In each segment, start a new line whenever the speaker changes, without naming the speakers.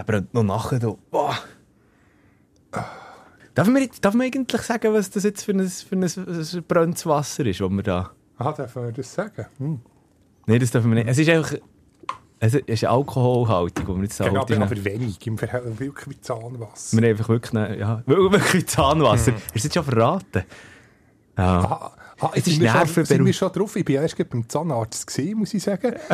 der brennt noch nachher. Da. Boah. Darf man, darf man eigentlich sagen, was das jetzt für ein, für ein, ein brennendes Wasser ist, was wir da...
Ah, darf man das sagen? Hm.
Nein, das dürfen wir nicht. Es ist einfach... Es ist eine Alkoholhaltung, die wir jetzt
Genau,
halt
aber, aber wenig, im Verhältnis wirklich wie Zahnwasser.
Wir haben einfach wirklich... ne- Ja, wirklich Zahnwasser. Hast du es jetzt schon verraten? Ja.
Ah, ah,
Es
sind
ist
wir schon- Sind wir schon drauf? Ich bin erst beim Zahnarzt gewesen, muss ich sagen.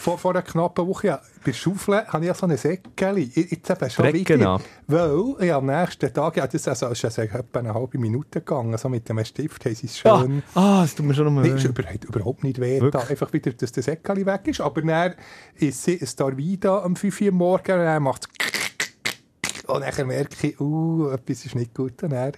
vor, vor einer knappen Woche. Ja, bei der Schaufel habe ich ja so ein Säckchen. Jetzt eben schon wieder. Weil ja, am nächsten Tag, ja, das also, ist also etwa eine halbe Minute gegangen, so mit dem Stift haben sie es
Ah,
schön...
ah, das tut mir schon noch mal
Nein, ist
weh.
überhaupt, überhaupt nicht weh. Da, einfach wieder, dass der Säckchen weg ist. Aber dann ist sie- es da wieder am 5 Uhr Morgen und dann macht es und dann merke ich, uh, etwas ist nicht gut. Und dann,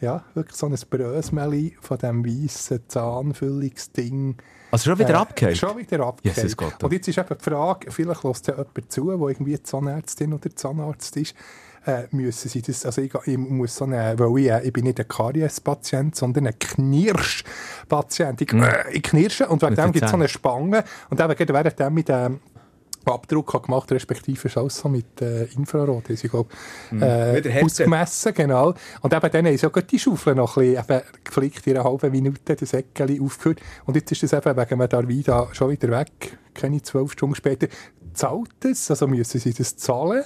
ja, wirklich so ein Brösmeli von diesem weißen Zahnfüllungsding.
Also schon wieder
Äh,
abgehakt?
Schon wieder abgehakt.
Jesus Gott.
Und jetzt ist eben die Frage, vielleicht lässt ja jemand zu, der irgendwie Zahnärztin oder Zahnarzt ist, äh, müssen sie das, also ich, ich muss so eine, weil ich, äh, ich bin nicht ein Karies-Patient, sondern ein Knirsch-Patient. Ich, äh, ich knirsche und wegen dem gibt es so eine Spange und gerade während dem mit dem Abdruck habe gemacht, respektive ist alles so mit äh, Infrarot, also ich glaube,
Wieder
äh, ausgemessen, genau. Und eben dann haben sie ja gerade die Schaufel noch ein bisschen geflickt, in einer halben Minute das Säckchen aufgehört. Und jetzt ist das eben wegen dem Darvida schon wieder weg, keine zwölf Stunden später. Zahlt es? Also müssen sie das zahlen?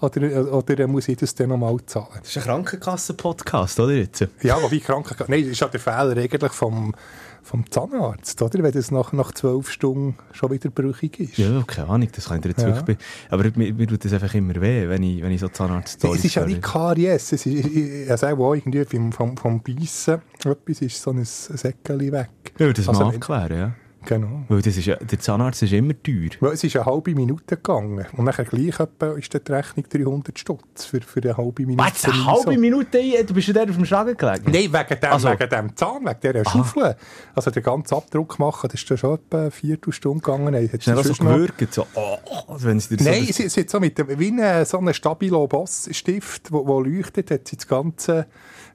Oder, oder muss ich das dann nochmal zahlen?
Das ist ein Krankenkassen-Podcast, oder jetzt?
Ja, aber wie krank... Nein, das ist ja der Fehler eigentlich vom, vom Zahnarzt, oder? Wenn das nach, nach zwölf Stunden schon wieder brüchig ist.
Ja, keine Ahnung, das kann ich dir jetzt
Ja.
wirklich... be- Aber mir, mir tut das einfach immer weh, wenn ich, wenn ich so zahnarzt
Es ist ja nicht Karies, es ist, sage auch irgendwie vom, vom, vom Beißen etwas ist so ein Säckchen weg.
Ja, das
Also
mal abklären, ja.
Genau.
Weil das ist der Zahnarzt ist immer teuer.
Weil es ist eine halbe Minute gegangen. Und nachher gleich etwa ist die Rechnung 300 Stutz für, für eine halbe Minute.
Was, eine halbe. Minute? Du bist ja dort auf dem Schragen gelegen?
Nein, wegen dem,
Also-
wegen dem Zahn, wegen dieser Schaufel. Also den ganzen Abdruck machen, das ist dann schon etwa eine Viertelstunde gegangen.
Ist dann auch so gewürgt, so, oh, wenn sie dir
Nein,
so...
sie, sie hat so mit dem, wie ein, so ein Stabilo-Boss-Stift, wo, wo leuchtet, hat sie das ganze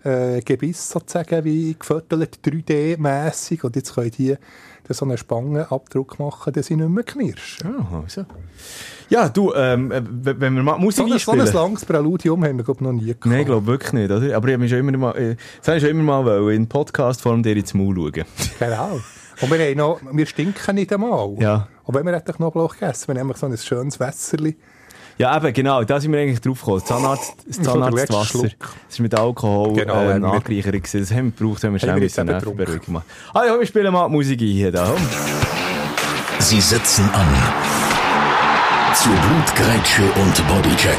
äh, Gebiss sozusagen wie gefüttert, 3D-mässig. Und jetzt können die so einen Spangenabdruck machen, dass sie nicht mehr knirschen.
Ah, also. Ja, du, ähm, äh, wenn wir mal Musik
So ein, so
einspielen...
ein langes Präludium haben wir, glaube ich, noch nie gehabt.
Nein, ich glaube wirklich nicht, oder? Aber ich habe schon immer mal, äh, das habe ich schon immer mal wollen, in Podcast-Form dir ins Maul schauen.
Genau. Und wir, haben noch, wir stinken nicht einmal.
Ja.
Und wenn wir hätten Knoblauch gegessen, wir haben so ein schönes Wässerli.
Ja, eben, genau, da sind wir eigentlich drauf gekommen. Das Zahnarzt, das Zahnarztwasser. Das ist mit Alkohol
Genau,
äh,
haben
gewesen. Das haben wir gebraucht, wenn wir schnell
jetzt eben
Nervenberuhigung machen. Ah ja, wir spielen mal die Musik ein hier. Da.
Sie setzen an. Zu Blutgrätsche und Bodycheck.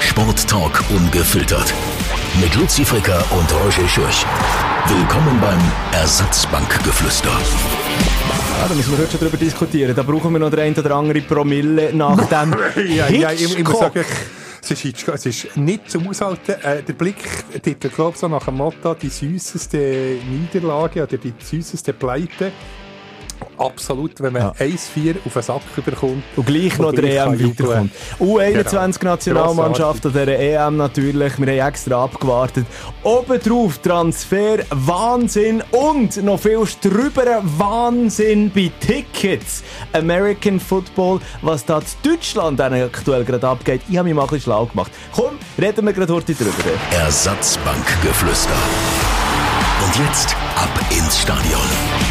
Sporttalk ungefiltert. Mit Luzi Fricker und Roger Schürch. Willkommen beim Ersatzbankgeflüster.
Ja, da müssen wir heute schon drüber diskutieren. Da brauchen wir noch der ein oder andere Promille nach dem
Ja, ja, ich, ich muss sagen, es ist, Hitchcock, es ist nicht zum Aushalten. Äh, der Blick-Titel, glaube ich, so nach dem Motto, die süßeste Niederlage oder die süßeste Pleite. Absolut, wenn man
Ja.
1-4 auf den Sack überkommt.
Und gleich noch
Und
der EM weiterkommt.
Genau.
U21-Nationalmannschaft an dieser EM natürlich. Wir haben extra abgewartet. Obendrauf Transfer, Wahnsinn und noch viel drüber Wahnsinn bei Tickets. American Football, was da in Deutschland aktuell gerade abgeht. Ich habe mich mal ein bisschen schlau gemacht. Komm, reden wir gerade heute drüber.
Ersatzbankgeflüster. Und jetzt ab ins Stadion.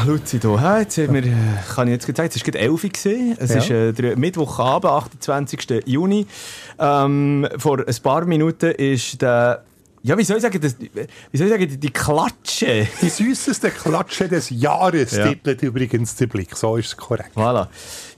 Ja, Luzi, da. hä, Jetzt haben wir, äh, kann ich jetzt sagen, es war gerade 11 Uhr. Es
Ja.
ist äh, der Mittwochabend, 28. Juni. Ähm, vor ein paar Minuten ist der, ja, wie soll ich sagen, das, wie soll ich sagen, die, die Klatsche.
Die süßeste Klatsche des Jahres
Ja.
titelt übrigens der Blick. So ist es korrekt.
Voilà.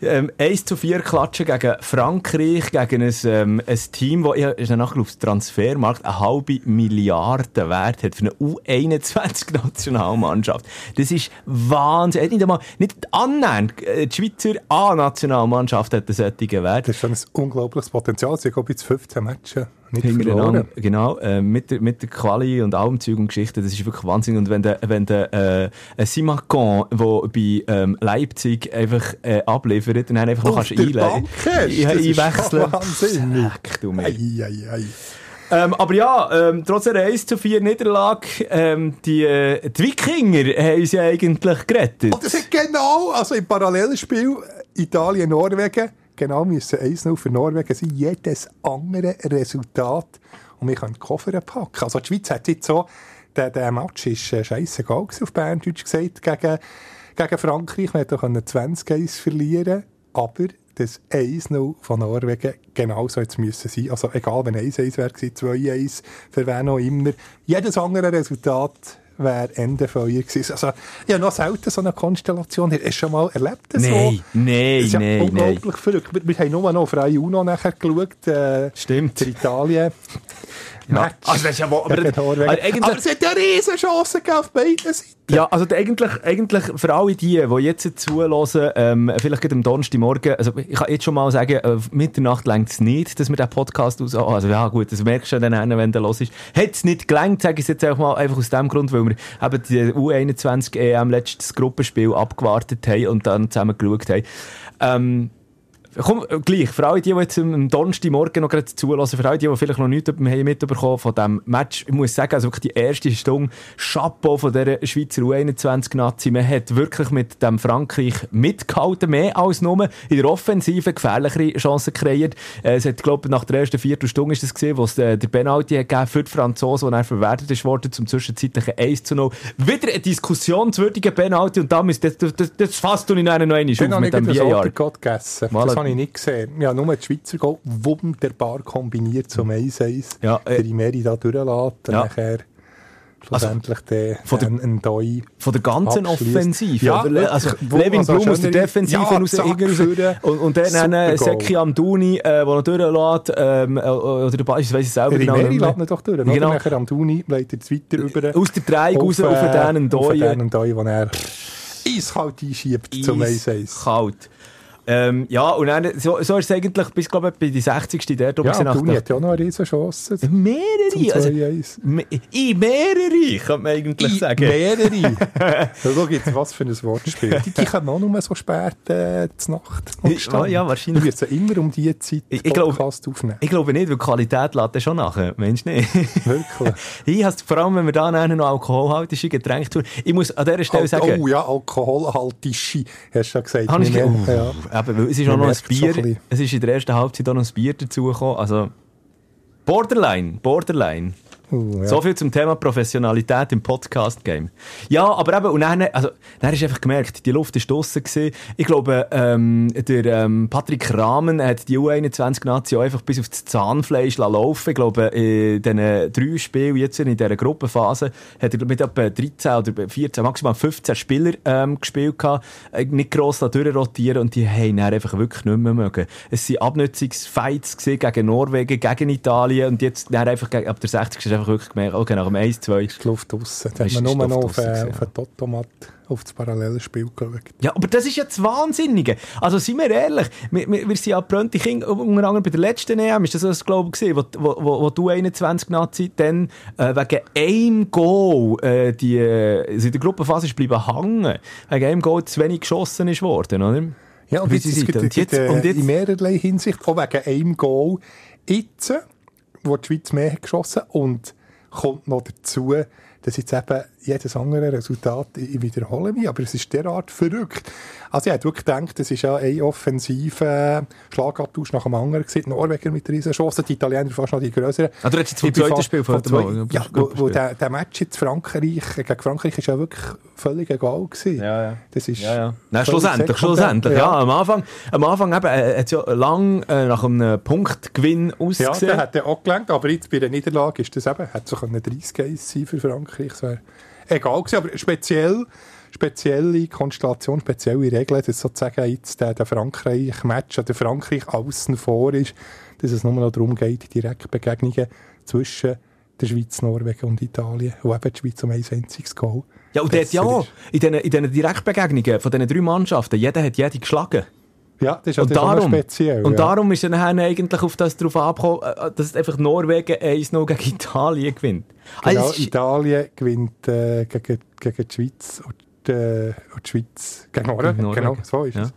Ähm, 1 zu 4 Klatschen gegen Frankreich, gegen ein, ähm, ein Team, das, ich ist nachher auf dem Transfermarkt eine halbe Milliarde Wert hat für eine U21-Nationalmannschaft. Das ist Wahnsinn. Nicht einmal, nicht annähernd, äh, die Schweizer A-Nationalmannschaft hat einen solchen Wert.
Das ist schon ein unglaubliches Potenzial. Sie haben jetzt 15 Matches nicht verloren.
genau, äh, mit, der, mit der Quali und allem Zeug und Geschichte, das ist wirklich Wahnsinn. Und wenn der, wenn der, äh, Simacon, der bei, ähm, Leipzig einfach, äh, abliefert, dann einfach noch kannst
der
einlegen.
Bank hast,
Ja,
ist
einwechseln.
wahnsinnig.
Du mir.
Ei, ei, ei.
Ähm, aber ja, ähm, trotz einer 1 zu 4 Niederlage, ähm, die, äh, die Wikinger haben uns ja eigentlich gerettet.
Und das hat genau, also im Parallelspiel Italien-Norwegen, genau müssen 1-0 für Norwegen sein. Jedes andere Resultat. Und wir können die Koffer packen. Also die Schweiz hat jetzt so, der, der Match ist äh, scheissegal auf Berndeutsch gesagt, gegen, gegen Frankreich. Wir hätten 20 verlieren aber das 1-0 von Norwegen genauso jetzt müssen sein. Also egal, wenn 1-1 wäre, 2-1, für wen auch immer. Jedes andere Resultat wäre Ende Feuer gewesen. Also, ich habe noch selten so eine Konstellation. Hast du schon mal erlebt? So?
Nein, nein,
Das ist ja
nein,
unglaublich
nein.
verrückt. Wir, wir haben nur noch auf Rai Uno nachher geschaut. Äh,
Stimmt.
Italien.
Ja. Also das ist ja wohl- aber-
gegen Norwegen.
aber eigentlich-
aber es hat ja riesen Chancen auf beiden Seiten.
Ja, also eigentlich, eigentlich für alle die, die jetzt zuhören, ähm, vielleicht am Donnerstagmorgen, also ich kann jetzt schon mal sagen, äh, Mitternacht längt es nicht, dass wir den Podcast aus... Also ja gut, das merkst du ja dann, wenn der los ist. Hat es nicht gelangt, sage ich es jetzt einfach mal, einfach aus dem Grund, weil wir eben die U21 EM letztes Gruppenspiel abgewartet haben und dann zusammen geschaut haben. Ähm, Komm, äh, gleich, für alle die, die jetzt am Donnerstagmorgen noch gerade zulassen, für alle die, die vielleicht noch nichts haben mitbekommen von diesem Match, ich muss sagen, also wirklich die erste Stunde Chapeau von dieser Schweizer U21-Nazi, man hat wirklich mit dem Frankreich mitgehalten, mehr als nur in der Offensive gefährlichere Chancen kreiert. Äh, Es hat, glaube ich, nach der ersten Viertelstunde ist es gesehen, wo es äh, der Penalty hat gegeben für die Franzosen, der verwertet ist worden zum zwischenzeitlichen 1 zu 0. Wieder ein diskussionswürdiger Penalty und da müsst, das, das, das, fasst du in einer noch einmal auf mit dem
gerade Habe ich nicht gesehen. Ja, nur die Schweizer Goal wunderbar kombiniert zum 1-1.
Ja, äh,
der Imeri da durchlässt und
Ja.
nachher schlussendlich der,
von der-
ein, ein Doi
Von der ganzen
abschließt.
Offensive.
Ja,
oder? Also,
Wo-
Levin
also
Blum aus der Defensive
Ja,
raus, irgendwie. Und, und dann äh. Seki Amdouni, äh, der noch durchlässt, ähm, äh, oder der Ball, ich weiss es selber
Der
genau mehr.
lässt ihn doch durch.
Genau.
Genau. Nachher am Tuni leitet es weiter über.
Aus der Dreieck raus auf
äh,
den
Auf
Doi.
den Doi, den er eiskalt einschiebt zum 1-1.
Kalt. Ähm, ja, und dann, so, so ist es eigentlich bis, glaube ich, bei die 60. der
Ja, Tuni
der-
hat ja auch noch eine riesen Chance.
Mehrere, also,
2-1.
me- in mehrere, könnte man eigentlich sagen.
Mehrere. Schau jetzt, was für ein Wortspiel. Die, die kommen auch nur so spät äh, zur Nacht.
Ja, ja, wahrscheinlich.
Wir müssen immer um diese Zeit
Ich- ich glaub-
Podcast aufnehmen.
Ich glaube nicht, weil die Qualität dann schon nachher. Meinst du nicht?
Wirklich.
Ich has, vor allem, wenn wir da noch alkoholhaltige Getränke tun. Ich muss an dieser Stelle
Al-
sagen,
oh ja, alkoholhaltische, hast du ja gesagt.
Habe ich
ja.
Eben, es ist auch noch ein
es so
Bier.
ein.
Es ist in der ersten Halbzeit auch noch ein Bier dazugekommen. Also, Borderline, Borderline.
Uh, ja.
So viel zum Thema Professionalität im Podcast-Game. Ja, aber eben, und dann, also, dann hast du einfach gemerkt, die Luft ist draussen gewesen. Ich glaube, ähm, der ähm, Patrick Rahmen hat die U21-Nazi auch einfach bis auf das Zahnfleisch laufen Ich glaube, in diesen drei Spielen jetzt in dieser Gruppenphase hat er mit etwa 13 oder 14, maximal 15 Spieler ähm, gespielt gehabt, äh, nicht gross durchrotieren und die haben dann einfach wirklich nicht mehr mögen. Es waren Abnutzungsfights gegen Norwegen, gegen Italien und jetzt dann einfach ab der 60 ist einfach wirklich gemerkt, okay, nach dem 1-2
ist die Luft draussen. Da man
ist
nur noch auf, äh, auf den Totomat, auf das Parallelspiel geschaut.
Ja, aber das ist ja das Wahnsinnige. Also, seien wir ehrlich, wir, wir, wir sind ja brennte Kinder, unter anderem bei der letzten EM, ist das das, glaube ich, gewesen, wo, wo, wo, du 21 Nazi dann äh, wegen einem Goal äh, die, äh, also in der Gruppenphase ist bleiben hängen, wegen einem Goal zu wenig geschossen ist worden, oder?
Ja, und jetzt,
sie
es
sind.
gibt,
Und
gibt,
jetzt-
äh,
und jetzt-
in mehrerlei Hinsicht, auch wegen einem Goal jetzt, wo die Schweiz mehr hat geschossen und kommt noch dazu, dass jetzt eben jedes andere Resultat, ich wiederhole mich, aber es ist derart verrückt. Also ich hätte wirklich gedacht, es ist ja ein offensiver Schlagabtausch nach dem anderen gewesen. Die Norweger mit riesen Chancen, die Italiener fast noch die größeren.
Ah, du redest jetzt vom zweiten Spiel von
zwei-. Ja, wo, wo der, der Match jetzt Frankreich, gegen Frankreich ist ja wirklich völlig egal gewesen.
Ja, ja.
Das ist
Ja, ja. Nein, schlussendlich, schlussendlich. Ja. am Anfang, am Anfang eben, äh, hat es ja lang äh, nach einem Punktgewinn
Ja,
ausgesehen.
der hat er auch gelenkt, aber jetzt bei der Niederlage ist das eben, hat so können 30 1 sein für Frankreich, das wäre egal gewesen, aber speziell, spezielle Konstellation, spezielle Regeln, dass sozusagen jetzt der, der Frankreich-Match oder Frankreich außen vor ist, dass es nur noch darum geht, Direktbegegnungen zwischen der Schweiz, Norwegen und Italien, wo eben die Schweiz um ein einziges Goal
Ja, und dort ja, in diesen, in diesen Direktbegegnungen von diesen drei Mannschaften, jeder hat jede geschlagen.
Ja, das ist
Und darum,
speziell.
und
ja.
darum ist dann eigentlich auf das drauf angekommen, äh, dass einfach Norwegen 1-0 gegen Italien gewinnt.
Genau,
Also,
Italien gewinnt äh, gegen, gegen die Schweiz und, äh, und die Schweiz. Gegen Norwegen. Genau, so ist
Ja.
es.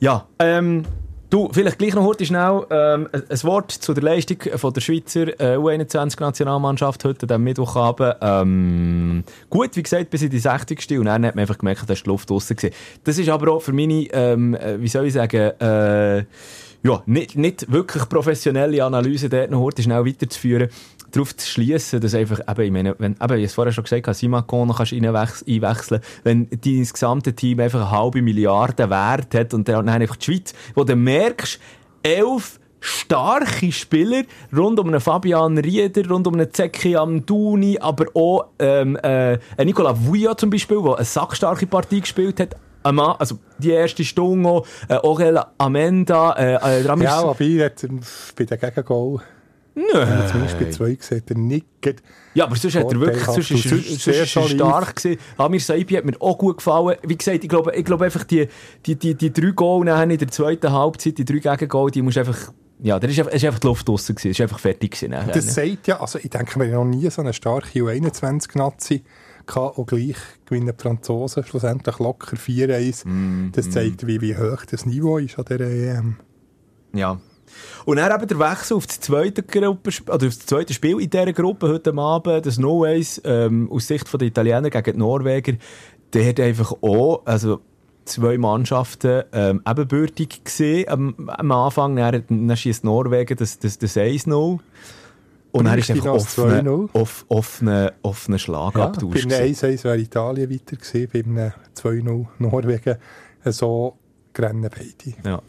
ja, ähm, Du, vielleicht gleich noch heute schnell ähm, ein Wort zu der Leistung von der Schweizer äh, U21-Nationalmannschaft heute am Mittwochabend. Ähm, gut, wie gesagt, bis in die 60. Und dann hat man einfach gemerkt, dass die Luft draussen war. Das ist aber auch für meine, ähm, äh, wie soll ich sagen, äh, ja, nicht, nicht wirklich professionelle Analyse dort noch heute schnell weiterzuführen darauf zu schließen, dass einfach, eben, ich meine, wenn, eben, ich es vorher schon gesagt habe, Simakon kannst du einwechseln, wenn dein gesamte Team einfach eine halbe Milliarde Wert hat und dann einfach die Schweiz, wo du merkst, elf starke Spieler rund um einen Fabian Rieder, rund um einen Zeki Amduni, aber auch ähm, äh, Nicola Vuja zum Beispiel, der eine sackstarke Partie gespielt hat. Also die erste Stunde, äh, Aurel Amenda, äh, äh,
Ramis... Ja, aber jetzt bei den Gegengol Nein. Zumindest bei zwei gesehen, der nickt.
Ja, aber sonst hat er wirklich, sonst ist, sonst ist er stark gewesen. Amir Saibi hat mir auch gut gefallen. Wie gesagt, ich glaube, ich glaube einfach, die, die, die, die drei Goal in der zweiten Halbzeit, die drei Gegengol, die muss einfach, ja, da ist, ist einfach die Luft draussen gewesen, ist einfach fertig gewesen. Nachher.
Das sagt ja, also ich denke, wir haben noch nie so eine starke U21-Nazi gehabt und gleich gewinnen die Franzosen schlussendlich locker 4-1. Mm, das zeigt, mm. wie, wie hoch das Niveau ist an dieser EM.
Ja, und dann eben der Wechsel auf das zweite, Gruppe, oder auf das zweite Spiel in dieser Gruppe heute Abend, das No Ways, ähm, aus Sicht der Italiener gegen die Norweger, der hat einfach auch, also zwei Mannschaften ähm, ebenbürtig gesehen am, am Anfang. Dann, dann schießt Norwegen das, das, das 1-0. Und dann ist einfach offener off, offene, offene Schlagabtausch.
Ja, bei einem 1-1 wäre Italien weiter gewesen, bei einem 2-0 Norwegen. So rennen beide.
Ja.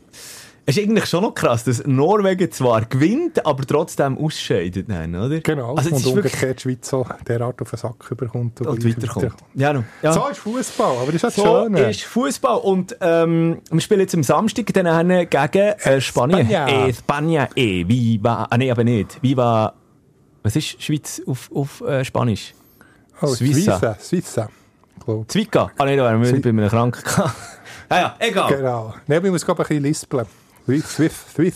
Es ist eigentlich schon noch krass, dass Norwegen zwar gewinnt, aber trotzdem ausscheidet, nein, oder?
Genau, also, und umgekehrt die Schweiz so derart auf den Sack überkommt
und, und weiterkommt. Ja, no. ja.
So ist Fußball, aber das ist
so schön. So ist Fußball und ähm, wir spielen jetzt am Samstag dann gegen äh, Spanien. Spania. Eh, Spania, eh, viva, ah nee, aber nicht. Viva, was ist Schweiz auf, auf äh, Spanisch?
Oh, Suiza. Suiza.
Zwica. Ah nee, da wären wir bei einem Kranken. ah ja, egal.
Genau. Nein, wir müssen gerade ein bisschen lispeln. Swiss.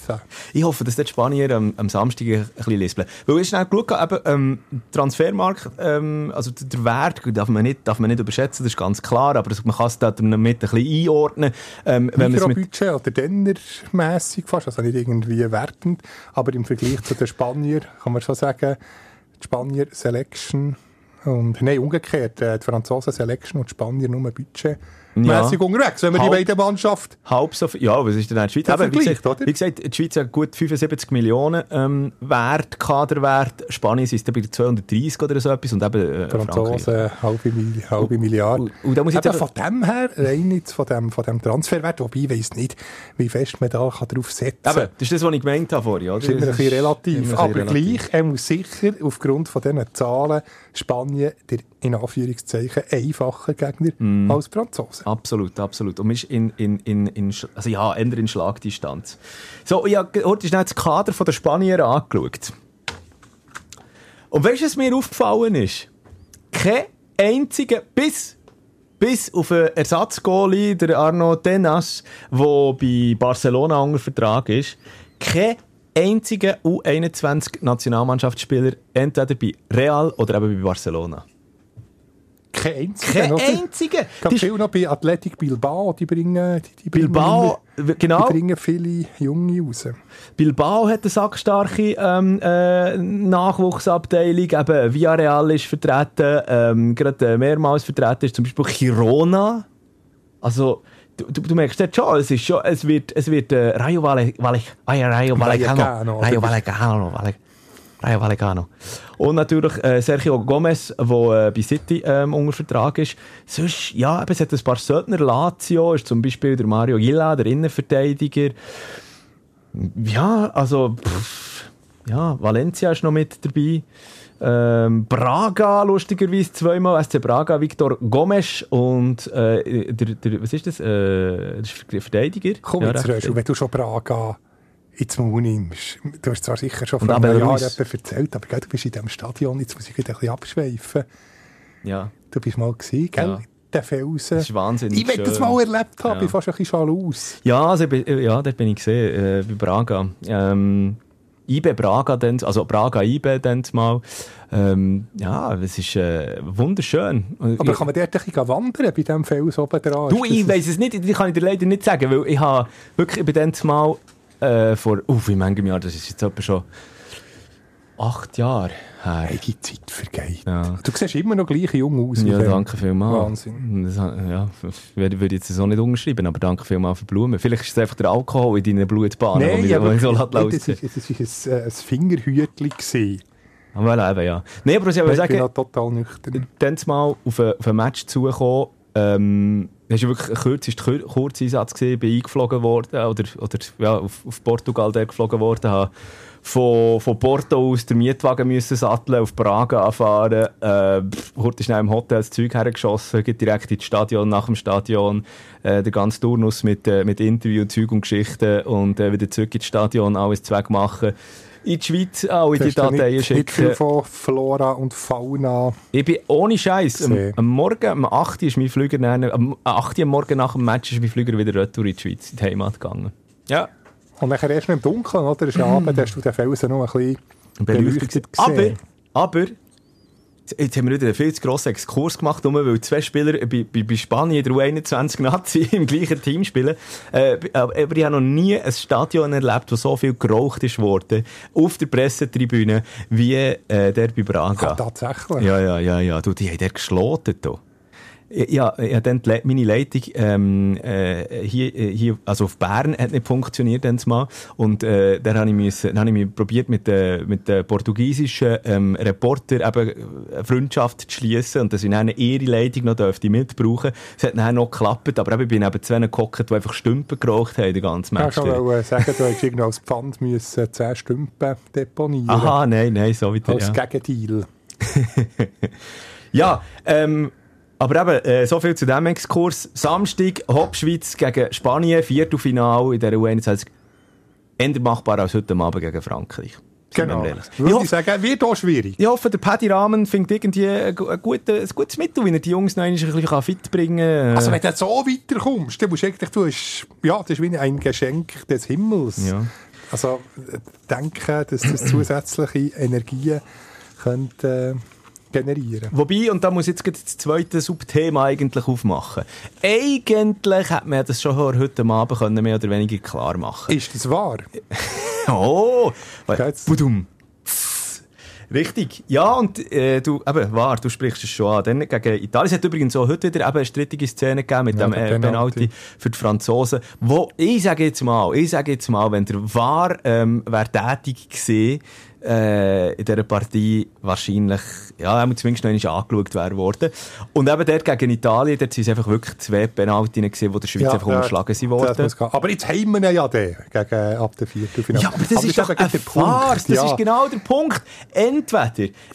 Ich hoffe, dass die Spanier am, am Samstag ein bisschen lispeln. Weil ich schnell geschaut habe, ähm, Transfermarkt, ähm, also der Wert darf man, nicht, darf man nicht überschätzen, das ist ganz klar, aber man kann es damit ein bisschen einordnen.
Ähm, wenn Mikrobudget oder Dennermässig fast, also nicht irgendwie wertend, aber im Vergleich zu den Spanier kann man schon sagen, die Spanier Selection und, nein, umgekehrt, äh, die Franzosen Selection und die Spanier nur Budget mäßig ja. unterwegs, wenn man Halb, die beiden Mannschaft.
Halb so viel, ja, was ist denn in der Schweiz? Aber, wie, gesagt, oder? wie gesagt, die Schweiz hat gut 75 Millionen ähm, Wert, Kaderwert. Spanien ist bei 230 oder so etwas und eben
äh, Franzosen halbe, Milli halbe Milliarde. Und, und da muss ich eben von dem her, rein jetzt von dem, von dem Transferwert, wobei ich weiss nicht, wie fest man da kann drauf setzen kann.
Eben, das ist das, was ich gemeint habe vorhin, oder?
Das ist immer ein bisschen relativ. Aber relativ. gleich, er muss sicher aufgrund von diesen Zahlen Spanien der in Anführungszeichen einfacher Gegner mm. als Franzosen.
Absolut, absolut. Und ist in, in, in, in, also ja, eher in Schlagdistanz. So, ich habe heute schnell das Kader der Spanier angeschaut. Und weißt du, was mir aufgefallen ist? Kein einziger, bis, bis auf einen Ersatzgoalie, der Arno Tenas, der bei Barcelona unter Vertrag ist, kein einziger U21-Nationalmannschaftsspieler entweder bei Real oder eben bei Barcelona.
Kein einziger.
Kein einziger.
Ich viel noch bei Athletic Bilbao, die bringen, die, die
Bilbao,
bringen,
genau.
Die bringen viele Junge raus.
Bilbao hat eine sackstarke ähm, äh, Nachwuchsabteilung. Eben Villarreal ist vertreten, ähm, gerade äh, mehrmals vertreten ist zum Beispiel Girona. Also, Du, du, du, merkst jetzt schon, es ist schon, es wird, es wird äh, Rayo Valle, Valle, Rayo Vallecano, Rayo Vallecano, Valle, Rayo Vallecano. Und natürlich äh, Sergio Gomez, der äh, bei City ähm, unter Vertrag ist. Sonst, ja, eben, es hat ein paar Söldner. Lazio ist zum Beispiel der Mario Gilla, der Innenverteidiger. Ja, also, pff, ja, Valencia ist noch mit dabei. Ähm, Braga, lustigerweise zweimal, SC Braga, Victor Gomes und äh, der, der, was ist das? Äh, das ist der Verteidiger.
Komm ja, jetzt, Röschel, wenn du schon Braga ins Maul nimmst. Du hast zwar sicher schon vor einem Jahr erzählt, aber gell, du bist in diesem Stadion, jetzt muss ich ein bisschen abschweifen.
Ja.
Du bist mal gesehen, gell? Ja. Der Felsen.
Das ist wahnsinnig
Ich will das mal erlebt haben, ja. ich fast ein bisschen aus.
Ja, also, ja, dort bin ich gesehen, äh, bei Braga. Ähm, IBE Braga, dann, also Braga IBE dann mal. Ähm, ja, es ist äh, wunderschön.
Aber kann man dort ein bisschen wandern, bei diesem Fels oben dran?
Du, ich weiss es nicht, das kann ich dir leider nicht sagen, weil ich habe wirklich, ich bin dann mal äh, vor, uff, wie manchem Jahr, das ist jetzt etwa schon acht Jahre her.
Hey, die Zeit vergeht.
Ja.
Du siehst immer noch gleich jung aus.
Ja, danke vielmals.
Wahnsinn.
Das, ja, würde ich jetzt so nicht unterschreiben, aber danke vielmals für Blumen. Vielleicht ist es einfach der Alkohol in deinen Blutbahnen,
Nein,
mich,
aber
mich so
nein,
lässt
ist, das ist ein, äh, ein Fingerhütli gewesen.
Aber eben, ja. Nein, aber was ich
Ich bin
sagen,
noch total nüchtern.
dann mal auf ein, auf ein Match zugekommen, ähm, hast du wirklich Kur- Kurzeinsatz gesehen, bin eingeflogen worden, oder, oder ja, auf, auf Portugal der geflogen worden, habe von, von Porto aus den Mietwagen müssen satteln, auf Braga anfahren, äh, heute schnell im Hotel das Zeug hergeschossen, direkt ins Stadion, nach dem Stadion, äh, der ganze Turnus mit, äh, mit Interview, Zeug und Geschichten und äh, wieder zurück ins Stadion, alles Zweck machen. In die Schweiz alle die
Hast du
Dateien
nicht, nicht viel
schicken.
von Flora und Fauna.
Ich bin ohne Scheiß. Am, am Morgen, am 8. Uhr ist mein Flüger, dann, am 8. Uhr am Morgen nach dem Match ist mein Flüger wieder retour in die Schweiz, in die Heimat gegangen. Ja.
Und nachher erst noch im Dunkeln, oder? Es ist Abend, hast du den Felsen noch ein bisschen beleuchtet
Aber,
gesehen.
aber, jetzt haben wir wieder einen viel zu grossen Exkurs gemacht, nur weil zwei Spieler bei, bei, bei Spanien der U21 Nazi im gleichen Team spielen. Äh, aber ich habe noch nie ein Stadion erlebt, wo so viel geraucht ist worden, auf der Pressetribüne, wie äh, der bei Braga.
Ah, tatsächlich.
Ja, ja, ja, ja. Du, die haben der geschloten da. Ja, ja, dann die meine Leitung ähm, äh, hier, äh, hier, also auf Bern hat nicht funktioniert dann mal und äh, dann habe ich, müssen, dann habe ich mich probiert mit den mit den portugiesischen ähm, Reporter eben eine Freundschaft zu schließen und dass ich dann ihre Leitung noch dürfte mitbrauchen. Es hat dann noch geklappt, aber eben, ich bin neben zwei gehockt, die einfach Stümpen geraucht haben, den ganzen
Ich
Match.
wollte schon wollen sagen, du hättest irgendwie als Pfand müssen 10 Stümpen deponieren
Aha, nein, nein, so wieder,
Als
ja.
Gegendeal.
Ja, ähm, aber eben, äh, so viel zu diesem Exkurs. Samstag, Hauptschweiz gegen Spanien, Viertelfinal in der U21. Eher machbar als heute Abend gegen Frankreich.
Genau.
Ich
Würde ich sagen, wird auch schwierig.
ich hoffe, der Paddy Rahmen findet irgendwie ein, gu- ein, gute, ein gutes Mittel, wie er die Jungs noch ein bisschen fit bringen kann.
Also wenn du so weiterkommst, dann musst du eigentlich, du hast, ja, das ist wie ein Geschenk des Himmels.
Ja.
Also äh, denken, dass das zusätzliche Energien könnte, äh, generieren
Wobei, und da muss ich jetzt das zweite Subthema eigentlich aufmachen. Eigentlich hätte man das schon heute Abend können, mehr oder weniger klar machen
Ist das wahr?
Oh!
Geht's?
Budum. Richtig. Ja, und äh, du, eben, wahr, du sprichst es schon an. Dann gegen Italien. Es hat übrigens auch heute wieder eben eine strittige Szene gegeben mit
Ja,
dem äh, Penalty. Für die Franzosen. Wo, ich sage jetzt mal, ich sage jetzt mal, wenn der Wahr ähm, wär tätig gewesen, äh, in dieser Partie wahrscheinlich, ja, muss zumindest noch einmal angeschaut werden worden. Und eben dort gegen Italien, dort sind es einfach wirklich zwei Penaltien gewesen, wo der Schweiz einfach
ja,
unterschlagen sind
das
worden.
Aber jetzt haben wir ihn ja den, gegen, ab der Viertelfinale.
Ja, aber das ist doch
eben
ein
der
Farce. Das
ja.
ist genau der Punkt. Entweder,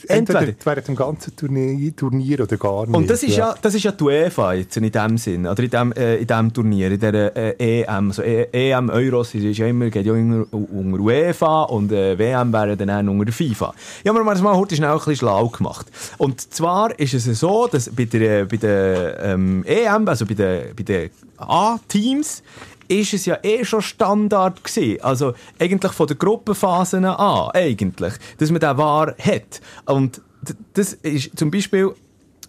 Entweder
entweder.
während dem ganzen Turnier, Turnier oder gar nicht.
Und das ist ja, das ist ja die UEFA jetzt in dem Sinn, oder in dem, äh, in dem Turnier, in der äh, EM, so e EM, Euros, ist ja immer, geht ja immer unter UEFA und äh, WM wäre dann auch unter der FIFA. Ja, aber wir haben das mal heute schnell ein bisschen schlau gemacht. Und zwar ist es so, dass bei der, bei der ähm, EM, also bei den, bei den A-Teams, ist es ja eh schon Standard gewesen. Also eigentlich von der Gruppenphasen an, eigentlich, dass man den wahr hat. Und das ist zum Beispiel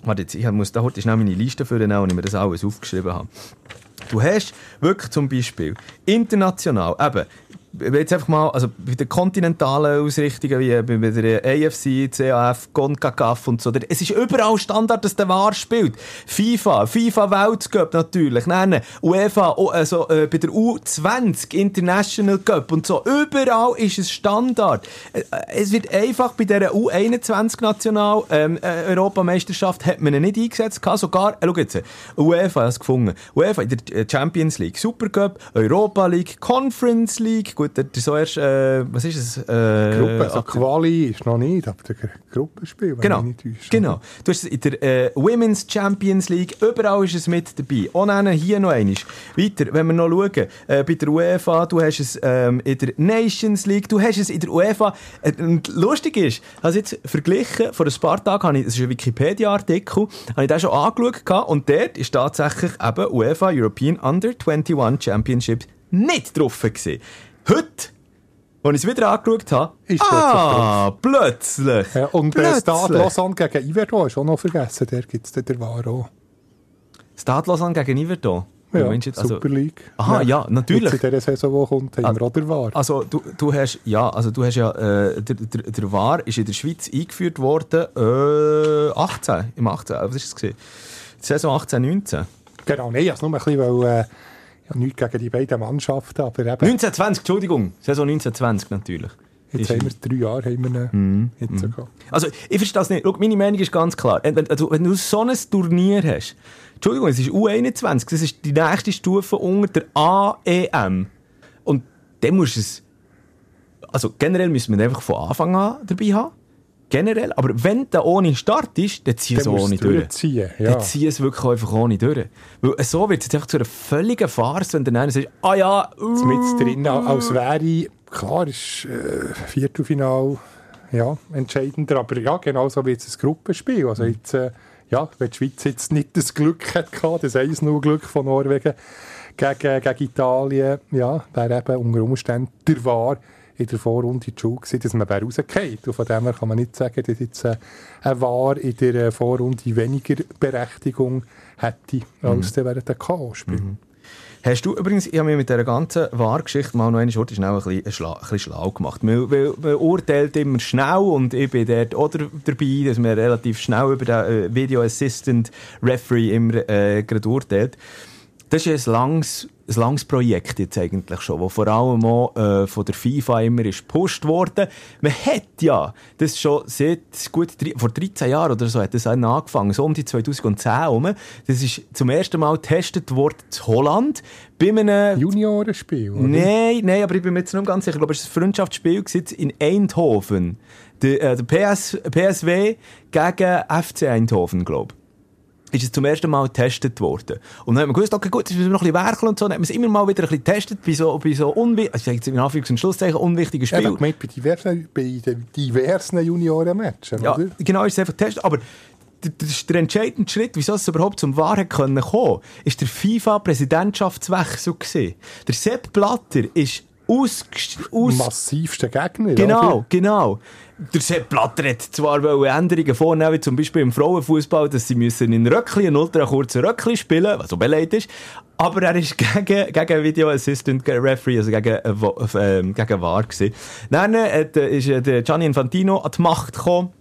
Warte jetzt, ich muss da heute schnell meine Liste führen, und ich mir das alles aufgeschrieben habe. Du hast wirklich zum Beispiel international, eben, jetzt einfach mal, also bei den kontinentalen Ausrichtungen wie bei der AFC, CAF, CONCACAF und so, es ist überall Standard, dass der War spielt. FIFA, FIFA Weltcup natürlich, nein, UEFA, also äh, bei der U20 International Cup und so, überall ist es Standard. Äh, Es wird einfach bei dieser U21 National ähm, äh, Europameisterschaft hat man ihn nicht eingesetzt, gehabt. sogar, äh, schau jetzt, UEFA hat es gefunden, UEFA in der äh, Champions League, Supercup, Europa League, Conference League, gut, das ist so erst, äh, was ist es? Äh,
Gruppe, also
ab-
Quali ist noch nicht, aber der Gruppenspiel, wenn
Genau,
ich nicht täusche.
genau. Du hast es in der äh, Women's Champions League, überall ist es mit dabei. Und dann hier noch eines. Weiter, wenn wir noch schauen, äh, bei der UEFA, du hast es ähm, in der Nations League, du hast es in der UEFA. Äh, und lustig ist, also jetzt verglichen, vor ein paar Tagen habe ich, das ist ein Wikipedia-Artikel, habe ich den schon angeschaut und dort ist tatsächlich eben UEFA European Under 21 Championship nicht drauf gewesen. Heute, als ich es wieder angeschaut habe,
Ist
ah, plötzlich.
Ja, und der
plötzlich.
Stade Lausanne gegen Iverdon ist auch noch vergessen, der gibt es den War auch.
Stade Lausanne gegen Yverdon.
Ja,
jetzt? Also-
Super League.
Aha, ja, natürlich.
Jetzt in dieser Saison, die kommt, haben wir auch der VAR.
Also du, du hast ja, also du hast ja äh, der, der, der VAR ist in der Schweiz eingeführt worden äh, 18 im 18. Was ist es gesehen? Saison 18 19.
Genau, nein, also nur ein bisschen, weil, äh, ja, nichts gegen die beiden Mannschaften, aber eben,
19 20, Entschuldigung, Saison 19 20 natürlich.
jetzt
Ist-
haben wir drei Jahre haben wir ihn jetzt sogar.
Also ich verstehe das nicht. Schau, meine Meinung ist ganz klar. Wenn, wenn, also, wenn du so ein Turnier hast, Entschuldigung, es ist U21, das ist die nächste Stufe unter der AEM. Und dann musst du es. Also generell müssen wir einfach von Anfang an dabei haben. Generell. Aber wenn der ohne Start ist, dann zieh es
Dann
ohne
du
durch.
durchziehen, ja.
Dann zieh es wirklich einfach ohne durch. Weil so wird es einfach zu einer völligen Farce, wenn der eine sagt, ah ja, uh,
mit drin, als wäre, klar, ist äh, Viertelfinal ja, entscheidender, aber ja, genauso wie jetzt ein Gruppenspiel. Also jetzt, äh, ja, wenn die Schweiz jetzt nicht das Glück hat gehabt, das 1-0 Glück von Norwegen gegen, gegen Italien, ja, wäre eben unter Umständen der War in der Vorrunde die Schuld gewesen, dass man wäre rausgefallen. Und von dem her kann man nicht sagen, dass jetzt äh, ein War in der äh, Vorrunde weniger Berechtigung hätte, als der während der K.O.-Spiel.
Hast du übrigens, ich habe mir mit dieser ganzen Wahrgeschichte mal noch Schurte schnell ein bisschen, schla ein bisschen schlau gemacht. Man, weil, man urteilt immer schnell und ich bin dort auch dabei, dass man relativ schnell über den äh, Video Assistant Referee immer äh, gerade urteilt. Das ist ein langes, ein langes Projekt jetzt eigentlich schon, wo vor allem auch äh, von der FIFA immer ist gepusht worden. Man hat ja, das schon seit gut drei, vor 13 Jahren oder so hat das angefangen, so um die 2010 herum. Das ist zum ersten Mal getestet worden in Holland bei einem
Juniorenspiel, oder?
Nein, nein, aber ich bin mir jetzt nicht ganz sicher. Ich glaube, es war ein Freundschaftsspiel in Eindhoven. Der, äh, der PS, PSW gegen FC Eindhoven, glaube ich. Ist es zum ersten Mal getestet worden. Und dann haben wir gewusst, okay, gut, müssen wir noch ein bisschen werkeln und so. Dann haben wir es immer mal wieder ein bisschen getestet bei so, bei so unwichtigen, also ich sage jetzt in Anführungs- und Schlusszeichen, unwichtigen Spielen.
gemeint, bei diversen, bei den diversen Junioren-Matchen,
Ja,
oder?
genau, ist es einfach getestet. Aber der, der, der entscheidende Schritt, wieso es überhaupt zum Wahrheit können kommen, ist der FIFA-Präsidentschaftswechsel gewesen. Der Sepp Blatter ist aus, aus
Massivster Gegner,
Genau,
oder?
genau. Der Sepp Blatter hat zwar Änderungen vornehmen, wie zum Beispiel im Frauenfußball, dass sie müssen in Röckli, einen ultra kurzen Röckli spielen, was so beleidigt ist. Aber er ist gegen, gegen Video Assistant Referee, also gegen, äh, Wo- äh, gegen VAR gewesen. Dann äh, äh, ist äh, der Gianni Infantino an die Macht gekommen.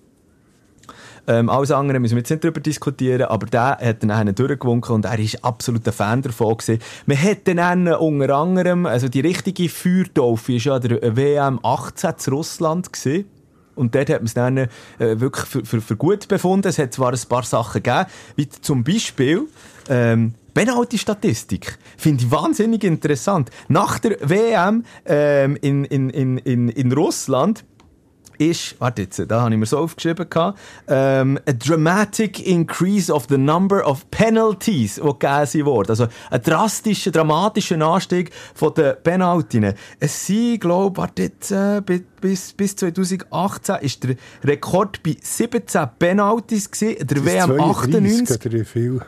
Ähm, alles andere müssen wir jetzt nicht darüber diskutieren, aber der hat dann einen durchgewunken und er ist absolut ein Fan davon gewesen. Man hat dann unter anderem, also die richtige Feuertaufe ist ja der WM 18 zu Russland gewesen. Und dort hat man es dann äh, wirklich für, für, für gut befunden. Es hat zwar ein paar Sachen gegeben, wie zum Beispiel ähm, Penalty-Statistik. Finde ich wahnsinnig interessant. Nach der WM ähm, in, in, in, in, in Russland ist, warte jetzt, da habe ich mir so aufgeschrieben, ähm, a dramatic increase of the number of penalties, die gegeben wurden. Also ein drastischer, dramatischer Anstieg von den Penaltien. Es sind, glaube ich, warte jetzt, äh, bi- bis, bis 2018 ist der Rekord bei 17 Penalties gewesen, der
Das ist
WM
32
98.
Oder wie viel?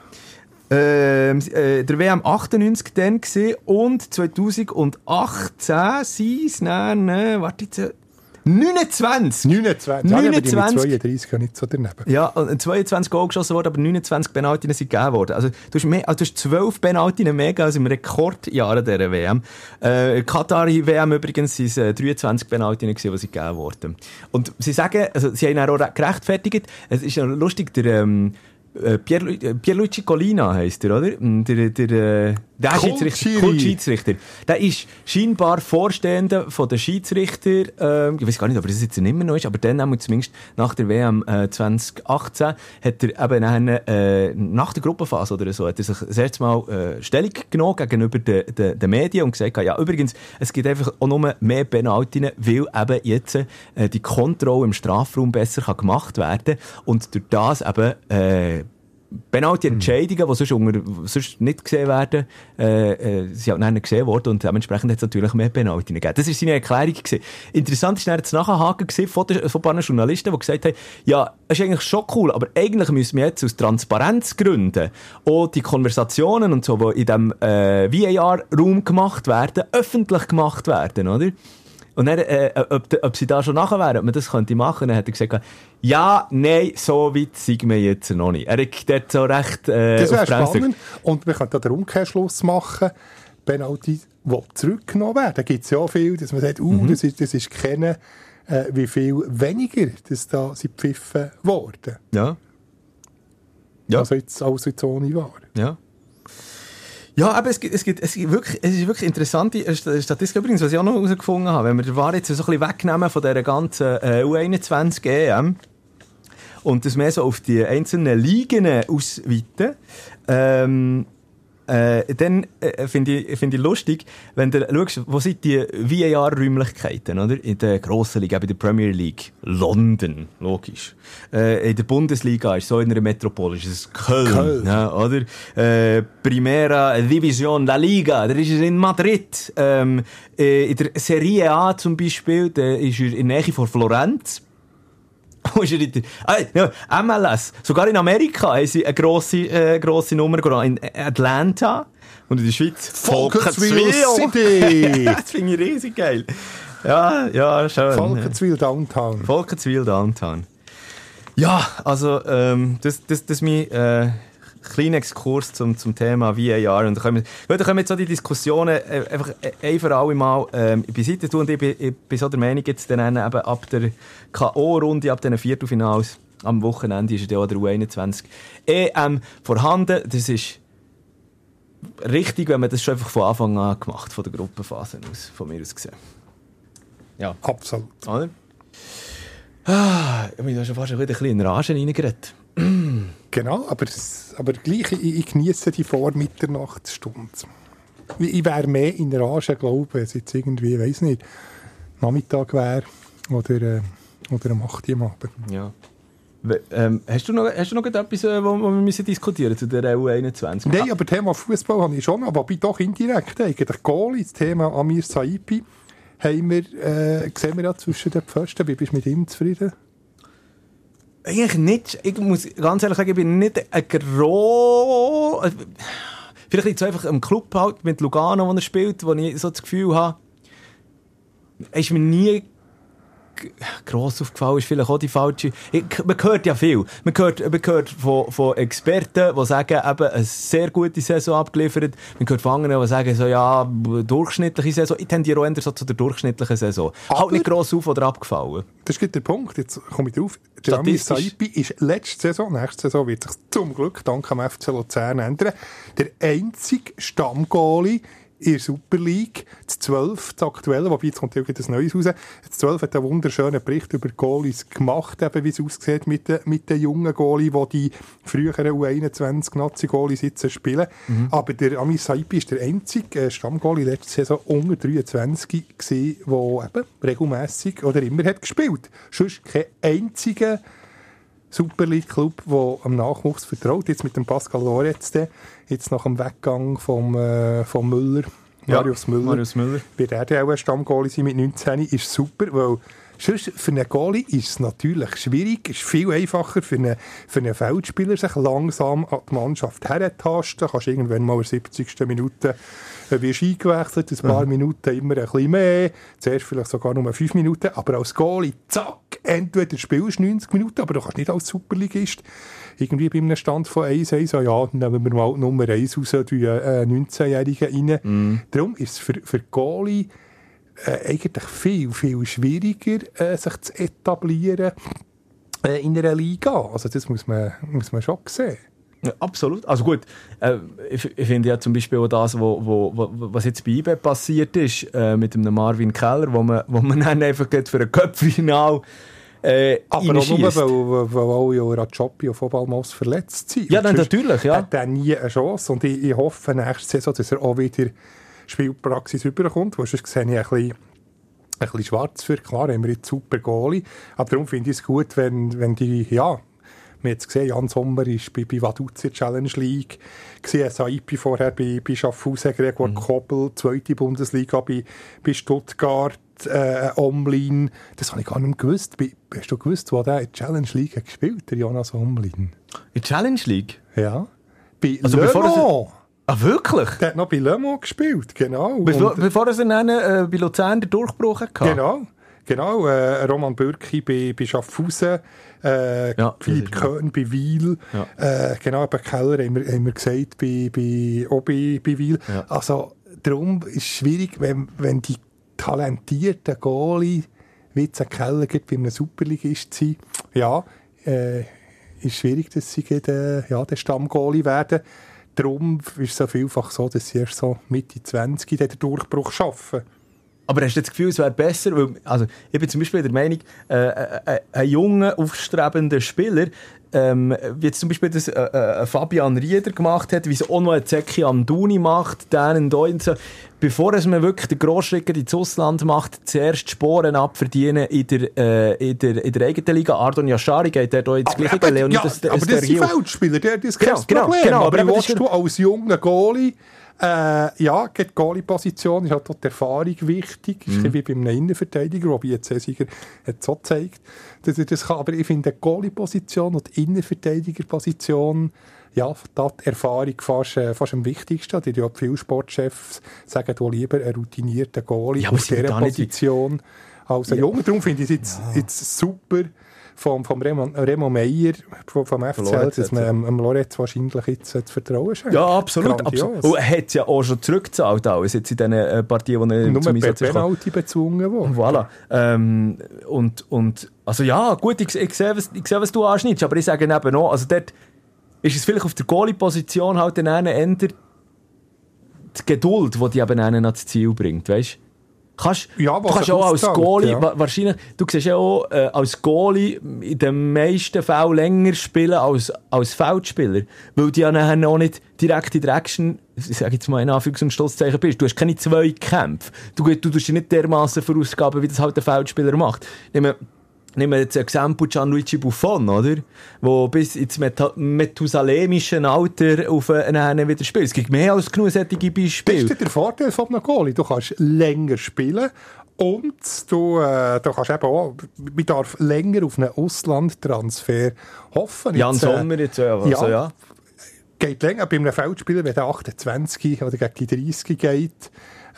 Ähm, äh, der WM 98 dann gesehen und 2018 sind es dann, äh, warte jetzt, äh, 29!
29. Ja, aber die mit
29.
32 ja nicht so daneben.
Ja, und 22 Goal geschossen worden, aber 29 Penaltien sind gegeben worden. Also, du hast, mehr, also, du hast 12 Penaltien mehr als im Rekordjahr dieser WM. Äh, Katari WM übrigens sind es äh, 23 Penaltien gewesen, die sie gegeben wurden. Und sie sagen, also, sie haben auch gerechtfertigt, es ist ja lustig, der, ähm, äh, äh, Pierluigi Collina heisst er, oder? Mm, Der, der, äh, der Schiedsrichter,
Kultschiri.
Kultschiedsrichter. Der ist scheinbar Vorstehender von den Schiedsrichter, ähm, ich weiß gar nicht, ob er das jetzt immer noch ist, aber dann haben wir zumindest nach der WM äh, 2018 hat er eben dann, äh, nach der Gruppenphase oder so, hat er sich das erste Mal äh, Stellung genommen gegenüber den, den, den Medien und gesagt, ja übrigens, es gibt einfach auch nur mehr Penaltien, weil eben jetzt äh, die Kontrolle im Strafraum besser kann gemacht werden und durch das eben äh, Penalty-Entscheidungen, die sonst, unter, sonst nicht gesehen werden, äh, äh, sind halt dann gesehen worden und dementsprechend hat es natürlich mehr Penalty gegeben. Das war seine Erklärung. Gewesen. Interessant ist dann das Nachhaken von, der, von ein paar Journalisten, die gesagt haben, ja, es ist eigentlich schon cool, aber eigentlich müssen wir jetzt aus Transparenzgründen auch die Konversationen und so, die in diesem äh, VAR-Raum gemacht werden, öffentlich gemacht werden, oder? Und dann, äh, ob, ob sie da schon nachher wären, ob man das könnte machen, dann hat er gesagt, ja, nein, so weit sind wir jetzt noch nicht. Er hat dort so recht äh,
Das wäre spannend. Und wir könnten da den Umkehrschluss machen, Penalty, die zurückgenommen werden. Da gibt es ja viel, dass man sagt, uh,
Mhm.
das ist, das ist kennen, äh, wie viel weniger das da sind pfiffen worden.
Ja. Ja.
Also jetzt, als jetzt ohne war.
Ja. Ja, aber es gibt, es gibt, es gibt wirklich, es ist wirklich interessante St- Statistik übrigens, was ich auch noch herausgefunden habe. Wenn wir den VAR jetzt so ein bisschen wegnehmen von dieser ganzen äh, U21 EM und das mehr so auf die einzelnen Ligen ausweiten, ähm, äh, dann äh, finde ich, find ich lustig, wenn du schaust, wo sind die VAR-Räumlichkeiten, oder? In der grossen Liga, bei der Premier League. London, logisch. Äh, in der Bundesliga ist so in einer Metropole, ist es Köln,
Köln.
Ja, oder? Äh, Primera Division La Liga, da ist es in Madrid. Ähm, äh, in der Serie A zum Beispiel, da ist er in der Nähe von Florenz. Er in der- ah, ja, MLS. Sogar in Amerika haben sie eine grosse, äh, grosse Nummer. In Atlanta. Und in der Schweiz
Volkenswil City.
das finde ich riesig geil. Ja, ja, schön.
Volkenswil Downtown.
Volkenswil Downtown. Ja, also ähm, das, das, das mein äh, kleiner Exkurs zum, zum Thema VAR. Und da können wir, gut, da können wir jetzt so die Diskussionen äh, einfach äh, ein für alle Mal ähm, beiseite tun. Und ich bin, ich bin so der Meinung, jetzt dann eben ab der K.O.-Runde, ab den Viertelfinals am Wochenende ist ja auch der U21 EM vorhanden. Das ist richtig, wenn man das schon einfach von Anfang an gemacht, von der Gruppenphase aus, von mir aus gesehen. Ja.
Absolut.
Oder? Ah, ich bin da schon fast ein bisschen in Rage reingeredet.
Genau, aber, es- aber gleich, ich, ich genieße die Vormitternachtsstunde. Ich, ich wäre mehr in Rage, glaube ich, jetzt irgendwie, ich weiß nicht, Nachmittag wäre oder, äh, oder am 8 Uhr Abend.
Ja. Ähm, hast, du noch, hast du noch etwas, äh, wo, wo wir müssen diskutieren zu der U21?
Nein, aber Thema Fußball habe ich schon, aber wobei doch indirekt. Eigentlich Goalie, das Thema Amir Saipi, haben wir, äh, sehen wir ja zwischen den Pfosten. Wie bist du mit ihm zufrieden?
Eigentlich nicht. Ich muss ganz ehrlich sagen, ich bin nicht ein gro... äh, Vielleicht liegt es einfach am Club halt mit Lugano, wo er spielt, wo ich so das Gefühl habe, ist mir nie gross aufgefallen, ist vielleicht auch die falsche... Ich, man hört ja viel. Man hört, man hört von, von Experten, die sagen, eben eine sehr gute Saison abgeliefert. Man hört von anderen, die sagen, so, ja, durchschnittliche Saison. Ich tendiere auch eher so zu der durchschnittlichen Saison. halt
Aber-
nicht gross auf oder abgefallen.
Das ist der Punkt. Jetzt komme ich drauf.
Statistisch.
Saipi ist letzte Saison, nächste Saison wird sich zum Glück dank am FC Luzern ändern, der einzige Stammgoalie in der Super League, das 12, das aktuelle, wobei jetzt kommt ja ein neues raus. Das 12 hat einen wunderschönen Bericht über Goalies gemacht, eben wie es aussieht mit den, mit den jungen Goalies, die die früheren U21 Nazi-Goalies jetzt spielen. Aber der Amir Saipi ist der einzige äh, Stammgoalie letzte Saison unter 23 gewesen, der eben regelmässig oder immer hat gespielt. Sonst kein einziger Super League Club, der am Nachwuchs vertraut. Jetzt mit dem Pascal Loretz, jetzt nach dem Weggang vom, äh, vom Müller, Marius Müller,
Marius Müller.
wird er auch ein Stammgoalie sein mit 19, ist super, weil sonst für einen Goalie ist es natürlich schwierig, ist viel einfacher für einen, für einen Feldspieler, sich langsam an die Mannschaft herzutasten. Kannst irgendwann mal in der 70. Minute äh, wirst eingewechselt, ein paar Minuten immer ein bisschen mehr, zuerst vielleicht sogar nur 5 Minuten, aber als Goalie, zack, entweder spielst du 90 Minuten, aber du kannst nicht als Superligist irgendwie bei einem Stand von 1-1 sagen, ja, dann nehmen wir mal die Nummer 1 raus, tun äh, 19-Jährigen rein. Darum ist es für, für Goalie äh, eigentlich viel, viel schwieriger, äh, sich zu etablieren äh, in einer Liga. Also das muss man, muss man schon sehen.
Ja, absolut. Also gut, äh, ich, ich finde ja zum Beispiel auch das, wo, wo, wo, was jetzt bei IBE passiert ist, äh, mit dem Marvin Keller, wo man, wo man dann einfach für ein Köpffinal äh,
Aber auch nur, weil, weil, alle ja Rajopi und Vobalmos verletzt sind.
Ja, dann natürlich, ja.
Hat er nie eine Chance. Und ich, ich hoffe nächste Saison, dass er auch wieder Spielpraxis überkommt, weil sonst sehe ich ein bisschen, ein bisschen schwarz für. Klar, haben wir jetzt super Goalie. Aber darum finde ich es gut, wenn, wenn die, ja, wir haben jetzt gesehen, Jan Sommer ist bei, bei Vaduz in der Challenge League, gesehen Saipi vorher bei, bei Schaffhausen, Gregor
Mhm.
Koppel, zweite Bundesliga bei, bei Stuttgart, äh, Omlin. Das habe ich gar nicht gewusst. Hast du gewusst, wo der in der Challenge League hat gespielt der Jonas Omlin?
In der Challenge League?
Ja. Bei
Also
Le
bevor
Mans.
Ah, wirklich?
Der hat noch bei Le Mans gespielt, genau.
Bevor,
Und-
bevor er dann äh, bei Luzern den Durchbruch hatte.
Genau, genau. Äh, Roman Bürki bei, bei Schaffhausen, äh,
Ja,
Philipp Köhn bei Wiel,
Ja.
äh, genau, bei Keller haben wir, haben wir gesagt, bei, bei, auch bei, bei Wiel.
Ja.
Also, darum ist es schwierig, wenn, wenn die talentierten Goalie, wie jetzt ein Keller gibt, bei einem Superligist sind, ja, äh, ist schwierig, dass sie gerade, äh, ja, der Stammgoalie werden. Darum ist es so vielfach so, dass sie erst so Mitte 20 den Durchbruch schaffen.
Aber hast du das Gefühl, es wäre besser? Weil, also, ich bin zum Beispiel der Meinung, äh, äh, äh, ein junger, aufstrebender Spieler, ähm, wie jetzt zum Beispiel das äh, äh, Fabian Rieder gemacht hat, wie es auch noch ein Zeki Amduni macht, den da und so. Bevor es man wirklich den Grossschritt ins Ausland macht, zuerst Sporen abverdienen in der, äh, in der, in der eigenen Liga. Ardon Yashari geht der da ins gleiche
aber,
Leonidas
ja,
das,
aber das sind
Stergil.
Feldspieler, der das ist
Genau,
kein
genau,
Problem.
genau,
aber
aber das
willst du als junger Goalie, äh, ja, geht die Goalie-Position ist halt auch die Erfahrung wichtig.
Mhm.
Ist wie bei einem Innenverteidiger, jetzt Sesiger hat so gezeigt, dass er das kann. Aber ich finde, die Goalie-Position und die Innenverteidiger-Position, ja, da die Erfahrung fast, äh, fast am wichtigsten. Die ja viele Sportchefs sagen, du lieber einen routinierten Goalie
Ja,
auf dieser
da nicht-
Position als ein Junger. Darum finde ich es jetzt, jetzt super vom, vom Remo, Remo Meyer vom, vom FCL, dass man ähm, dem Lorenz wahrscheinlich jetzt das Vertrauen schenkt.
Ja, absolut. Absolut. Und er hat es ja auch schon zurückgezahlt, alles jetzt in diesen äh, Partien, die er
Nur
zum
per
Einsatz ist gekommen.
Penalty bezwungen worden.
Voilà. Ähm, und, und, also ja, gut, ich, ich sehe, was, ich sehe, was du anschneidest, aber ich sage eben auch, also dort ist es vielleicht auf der Goalie-Position halt dann eher die Geduld, die die eben einen ans Ziel bringt, weißt Kannst,
Ja,
du kannst auch als Goalie,
ja.
wa- wahrscheinlich, du siehst ja auch äh, als Goalie in den meisten Fällen länger spielen als als Feldspieler, weil du ja nachher auch nicht direkt in der Action, ich sage jetzt mal in Anführungs- und Schlusszeichen bist. Du hast keine zwei Kämpfe. Du, du tust dich nicht dermaßen verausgaben, wie das halt der Feldspieler macht. Nehmen Nehmen wir jetzt ein Exempel Gianluigi Buffon, oder? Wo bis ins methusalemische Alter auf einen wieder spielt. Es gibt mehr als genug solche
Das
Beispiele.
ist der Vorteil von einem Goalie. Du kannst länger spielen und du, äh, du kannst eben auch, man darf länger auf einen Auslandtransfer hoffen.
Jan
Jetzt, äh,
Sommer jetzt, ja. Also,
ja.
ja.
geht länger. Bei einem Feldspieler, wenn der 28 oder gegen die 30 geht,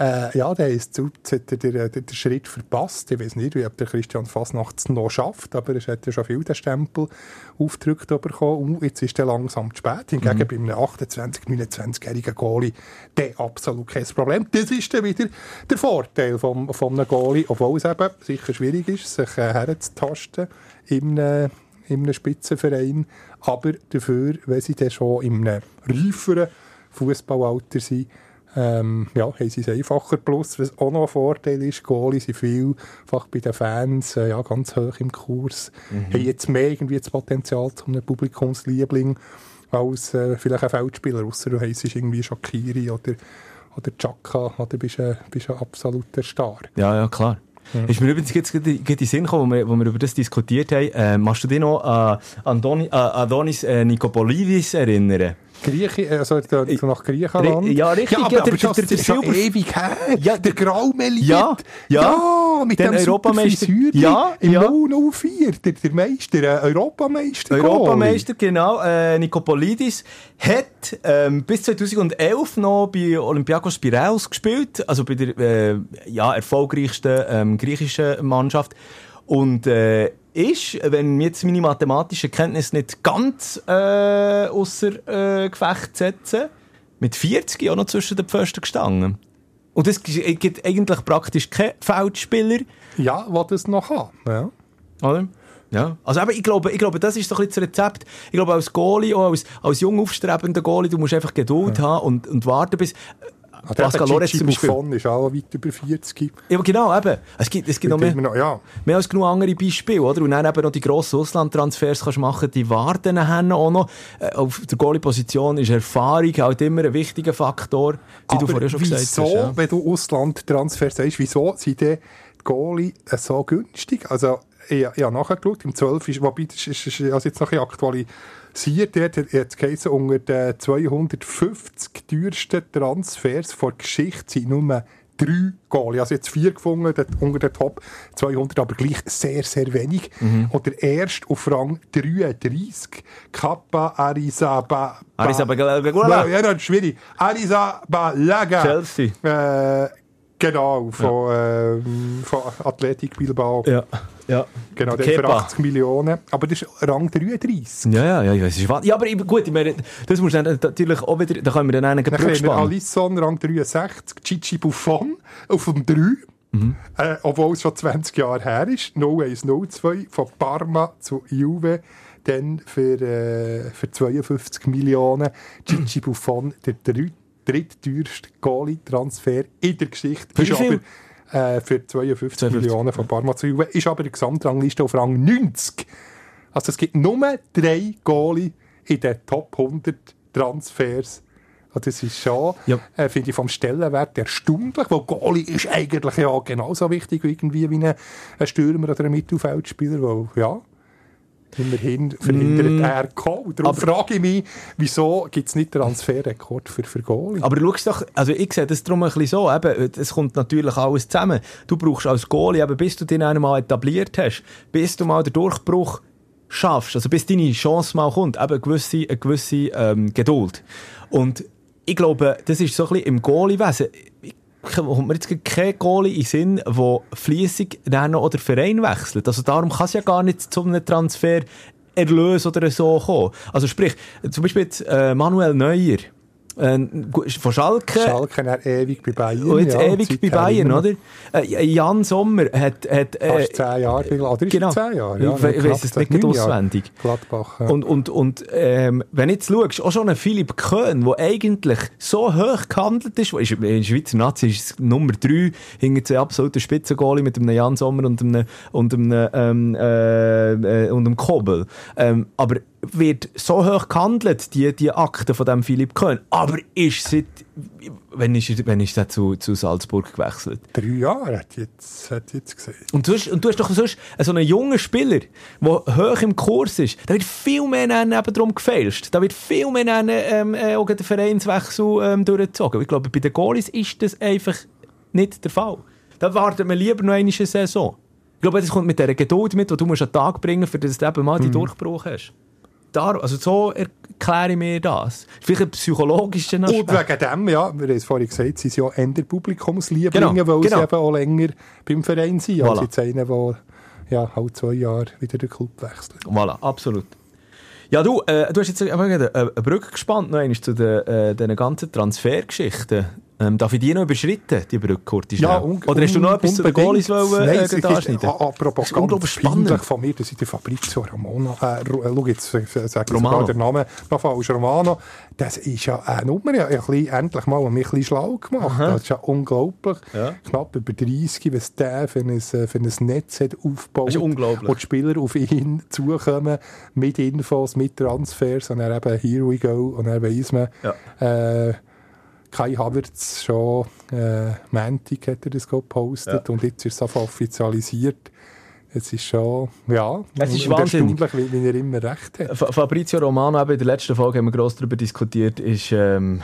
äh, ja, der ist jetzt hat er den, den, den Schritt verpasst. Ich weiß nicht, wie ob der Christian Fasnacht es noch schafft, aber es hat ja schon viel den Stempel aufgedrückt bekommen. Und jetzt ist er langsam zu spät. Hingegen bei einem 28, 29-jährigen Goalie, der absolut kein Problem. Das ist dann wieder der Vorteil vom, von einem Goalie, obwohl es eben sicher schwierig ist, sich äh, herzutasten in einem, in einem Spitzenverein. Aber dafür, wenn sie dann schon in einem reiferen Fußballalter sind, ähm, ja, haben sie es einfacher. Plus, was auch noch ein Vorteil ist, Goalie sind vielfach bei den Fans äh, ja, ganz hoch im Kurs.
Mhm.
Haben jetzt mehr irgendwie das Potenzial zu einem Publikumsliebling als äh, vielleicht ein Feldspieler, außer du heisst irgendwie Shakiri oder, oder Chaka oder bist ein, bist ein absoluter Star.
Ja, ja, klar. Ist mir übrigens jetzt gerade in den Sinn gekommen, wo wir, wo wir über das diskutiert haben. Äh, machst du dich noch an Andoni, äh, Adonis äh, Nikopolidis erinnern?
Grieche, also der,
Ich-
nach Griechenland.
Ri- ja, richtig,
Ja, aber,
ja,
aber
der-
das,
der-
das
der
ist schon
Silber-
ewig her.
Ja,
der Graumeliert.
Ja, ja.
mit
Den
dem
Europameister-. Ja,
Im
ja.
004. Der, der Meister, äh, Europameister.
Europameister, genau. Äh, Nikopolidis hat ähm, bis 2011 noch bei Olympiakos Piraeus gespielt, also bei der äh, ja, erfolgreichsten ähm, griechischen Mannschaft. Und äh, ist, wenn jetzt meine mathematischen Kenntnisse nicht ganz äh, außer äh, Gefecht setzen, mit 40 auch noch zwischen den Pfosten gestanden. Und es gibt eigentlich praktisch keinen Feldspieler,
Ja, was das noch haben. Ja.
oder? Ja. Also eben, ich glaube, ich glaube, das ist so ein bisschen das Rezept. Ich glaube, als Goalie, auch als, als jung aufstrebender Goalie, du musst einfach Geduld haben und, und warten bis... Pascal Lorenz zum Beispiel.
Buffon ist auch weit über 40.
Ja, genau, eben. Es gibt, es gibt noch mehr,
noch, ja.
mehr als genug andere Beispiele, oder? Und dann eben noch die grossen Auslandtransfers kannst machen, die warten nachher auch noch. Äh, Auf der Goalie-Position ist Erfahrung halt immer ein wichtiger Faktor, wie du vorher schon
wieso,
gesagt hast. Ja.
wenn du Auslandtransfer sagst, wieso sind die Goalie äh, so günstig? Also, ich, ich habe nachgeschaut, im 12 ist, wobei, das ist, ist, ist also jetzt noch ein bisschen aktualisiert, dort hat es geheißen, unter den 250 teuersten Transfers der Geschichte sind nur drei Goal. Ich habe jetzt vier gefunden, unter den Top 200, aber gleich sehr, sehr wenig. Und der erste auf Rang 33, Kappa Arizaba.
Arizabalaga.
Ja, das ist schwierig. Arizabalaga.
Chelsea.
Äh, genau, von, ähm, von Athletic Bilbao.
Ja, ja.
Genau, der für
Kepa.
80 Millionen. Aber das ist Rang 33.
Ja, ja, ja, ja, ist wahr. Ja, aber ich- gut, ich meine, das muss dann natürlich auch wieder, da können wir dann einen Brücke spannen.
Alisson, Rang 63, Gigi Buffon auf dem 3.
Mhm.
Äh, obwohl es schon 20 Jahre her ist. 0102 von Parma zu Juve. Dann für, äh, für 52 Millionen. Gigi Buffon, der dritt, drittteuerste Goalie-Transfer in der Geschichte.
Für
ist aber, äh, für 52,
52.
Millionen von Parma zu Juve. Ist aber in der Gesamtrangliste auf Rang 90. Also es gibt nur drei Goalie in den Top 100 Transfers. Also das ist schon,
Ja.
äh, finde ich, vom Stellenwert erstaunlich, weil Goalie ist eigentlich ja genauso wichtig irgendwie wie ein, ein Stürmer oder ein Mittelfeldspieler, weil, ja, immerhin verhindert er Goal. Darum frage ich mich, wieso gibt es nicht Transferrekord für, für Goalie?
Aber schau doch, also ich sehe das darum ein bisschen so, eben, es kommt natürlich alles zusammen. Du brauchst als Goalie, eben, bis du dich einmal etabliert hast, bis du mal den Durchbruch schaffst, also bis deine Chance mal kommt, eben eine gewisse, eine gewisse ähm, Geduld. Und ich glaube, das ist so ein bisschen im Goalie-Wesen. Kommt mir jetzt kein Goalie in Sinn, der fliessig dann noch oder Verein wechselt. Also darum kann es ja gar nicht zu einem Transfer Erlös oder so kommen. Also sprich, zum Beispiel jetzt, äh, Manuel Neuer, äh, von Schalke,
Schalke er ewig bei Bayern.
und jetzt
ja,
ewig bei Bayern, oder? Äh, Jan Sommer hat, hat äh,
Fast zehn Jahre, oder ist
genau.
zehn Jahre?
Ich we- ich weiss es nicht auswendig.
Gladbach, ja.
Und, und, und ähm, wenn du jetzt schaust, auch schon ein Philipp Köhn, der eigentlich so hoch gehandelt ist, ist in der Schweizer Nazi ist Nummer 3, hinter zwei absoluten Spitzengoalie mit einem Jan Sommer und einem, und einem, ähm, äh, äh, und einem Kobel. Ähm, aber wird so hoch gehandelt, die, die Akte von dem Philipp Köhn. Aber ist seit, wenn ist, wenn ist er zu, zu Salzburg gewechselt?
Drei Jahre hat jetzt, hat jetzt gesehen.
Und du, hast, und du hast doch sonst so einen jungen Spieler, der hoch im Kurs ist, da wird viel mehr dann eben darum gefälscht. Da wird viel mehr dann ähm, äh, der Vereinswechsel ähm, durchgezogen. Ich glaube, bei den Goalies ist das einfach nicht der Fall. Da wartet man lieber noch eine Saison. Ich glaube, das kommt mit dieser Geduld mit, die du musst an den Tag bringen musst, damit du eben mal die Durchbruch hast. Dar also so erkläre ich mir das. Vielleicht ein psychologischer
Und
Aspekt.
wegen dem, ja, wir haben es vorhin gesagt, sie sind ja eher Publikumslieblinge,
Genau,
weil
genau.
sie eben auch länger beim Verein sind.
Voilà.
Also jetzt einer, der ja, halt zwei Jahre wieder den Club wechselt.
Voilà, absolut. Ja, du, äh, du hast jetzt eine, eine Brücke gespannt noch einmal zu den, äh, den ganzen Transfergeschichten. Ähm, darf ich die noch überschritten, die Brücke, Kurti?
un-
Oder hast du noch etwas zu den. Goalies wollen,
Nein,
äh,
ist,
anschneiden?
apropos
Das ist unglaublich
ganz
spannend.
von mir, dass ich den Fabrizio Romano, äh, äh, schau jetzt, äh, sag ich
Romano.
den Namen noch falsch, Romano, das ist ja eine Nummer, ja, ein endlich mal mich ein bisschen schlau gemacht. Das ist ja unglaublich.
Ja.
Knapp über 30, was der für ein, äh, für ein Netz hat aufgebaut.
Das ist unglaublich.
Wo die Spieler auf ihn zukommen, mit Infos, mit Transfers, und dann eben here we go, und dann weiss man, äh, Kai Havertz schon äh, Montag hat er das gepostet und jetzt ist es einfach offizialisiert. Es ist schon, ja,
Es ist wahnsinnig.
wie, wie er immer recht hat.
Fa- Fabrizio Romano, eben in der letzten Folge haben wir gross darüber diskutiert, ist, ähm,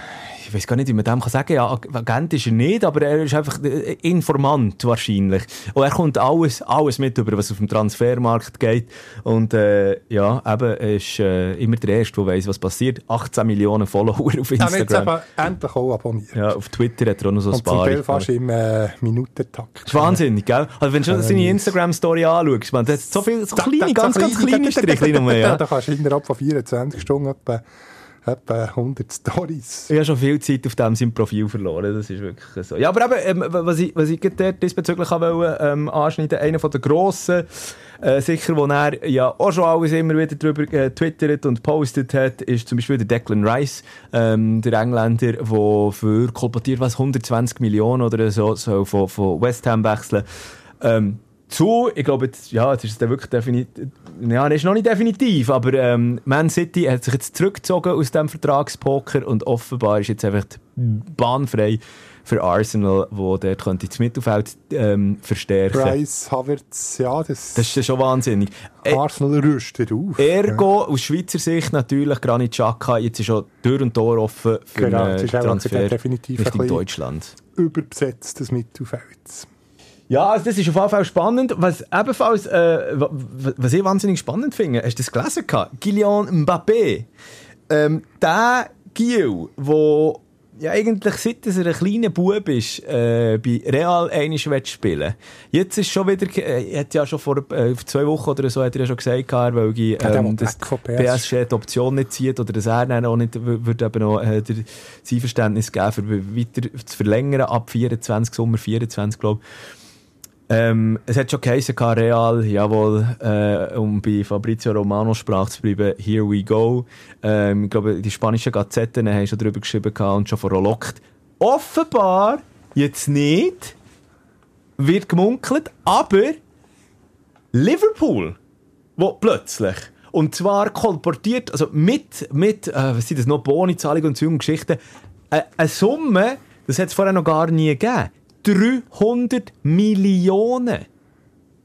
ich weiß gar nicht, wie man dem kann sagen, ja, Agent ist er nicht, aber er ist einfach äh, Informant wahrscheinlich. Und er kommt alles, alles mit über, was auf dem Transfermarkt geht. Und, äh, ja, eben, er ist äh, immer der Erste, der weiss, was passiert. 18 Millionen Follower auf
Er hat jetzt
Instagram.
eben endlich auch abonniert.
Ja, auf Twitter hat er auch noch so ein
und zum
paar.
Fast im äh, Minutentakt.
Das ist wahnsinnig, gell? Also wenn du schon seine Instagram-Story anschaust, man, das hat so viele, so kleine, ganz, ganz kleine Striche.
Da kannst du innerhalb von 24 Stunden etwa, etwa 100 Stories.
Ich habe schon viel Zeit auf dem sein Profil verloren, das ist wirklich so. Ja, aber eben, ähm, was ich, was ich dort diesbezüglich wollte, ähm, anschneiden einer den grossen, äh, sicher, wo er ja auch schon alles immer wieder darüber äh, twittert und postet hat, ist zum Beispiel der Declan Rice, ähm, der Engländer, der für kolportiert was 120 Millionen oder so, so von, von West Ham wechseln. Ähm, zu, ich glaube, jetzt, ja, jetzt ist es dann wirklich definitiv, ja, ist noch nicht definitiv, aber ähm, Man City hat sich jetzt zurückgezogen aus dem Vertragspoker und offenbar ist jetzt einfach bahnfrei für Arsenal, wo der könnte das Mittelfeld ähm, verstärken.
Price, Havertz, ja, das,
Das ist ja schon wahnsinnig. Äh,
Arsenal rüstet auf.
Ergo, aus Schweizer Sicht natürlich Granit Xhaka, jetzt ist schon Tür und Tor offen für
Genau,
einen
das
Transfer
definitiv ein
Richtung Deutschland.
überbesetztes Mittelfeld.
Ja, also das ist auf jeden Fall spannend. Was ebenfalls, äh, was ich wahnsinnig spannend finde, hast du das gelesen? Kylian Mbappé. Ähm, der Gil, der ja eigentlich seit er ein kleiner Bub ist, äh, bei Real einisch spielen Jetzt ist schon wieder, äh, er hat ja schon vor äh, zwei Wochen oder so hat er ja schon gesagt, er weil ähm, das PSG die Option nicht zieht oder dass er dann auch nicht würde eben noch äh, der Einverständnis geben, für weiter zu verlängern ab 24, Sommer 24, glaube ich. Ähm, es hat schon geheißen, Real, jawohl, äh, um bei Fabrizio Romano Sprache zu bleiben, here we go. Ähm, ich glaube, die spanischen Gazetten haben schon darüber geschrieben und schon verlockt. Offenbar, jetzt nicht, wird gemunkelt, aber Liverpool, wo plötzlich, und zwar kolportiert, also mit, mit, äh, was sind das noch, Bonizahlung und so Geschichten, äh, eine Summe, das hat es vorher noch gar nie gegeben 300 Millionen.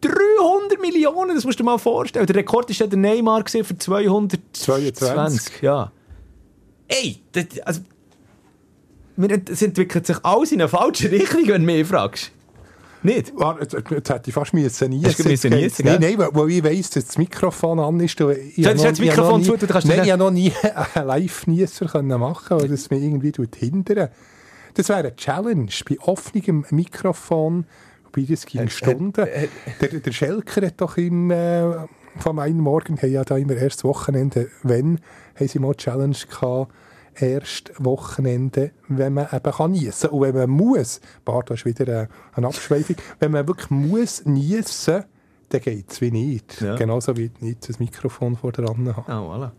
300 Millionen, das musst du dir mal vorstellen. Der Rekord war der Neymar für 222. Ja. Ey, das, also, es entwickelt sich alles in eine falsche Richtung, wenn du mich fragst. Nicht?
Jetzt, jetzt hätte ich fast müssen niesen. Müssen niesen nein, nein, weil ich weiss, dass das Mikrofon an ist.
Du das Mikrofon zu?
Nein, ich habe noch nie einen Live-Nieser machen weil das mich irgendwie hindert. Das wäre eine Challenge bei offenem Mikrofon, wobei das ging Stunden. Äh, äh, der, der Schelker hat doch im, äh, vom einen Morgen, haben ja da immer erst Wochenende, wenn, haben sie mal Challenge gehabt, erst Wochenende, wenn man eben kann niesen. Und wenn man muss, Bart, das ist wieder eine, eine Abschweifung, wenn man wirklich muss niesen, dann geht es wie nicht. Ja. Genauso wie nicht das Mikrofon vor der Hand
haben. Oh, voilà.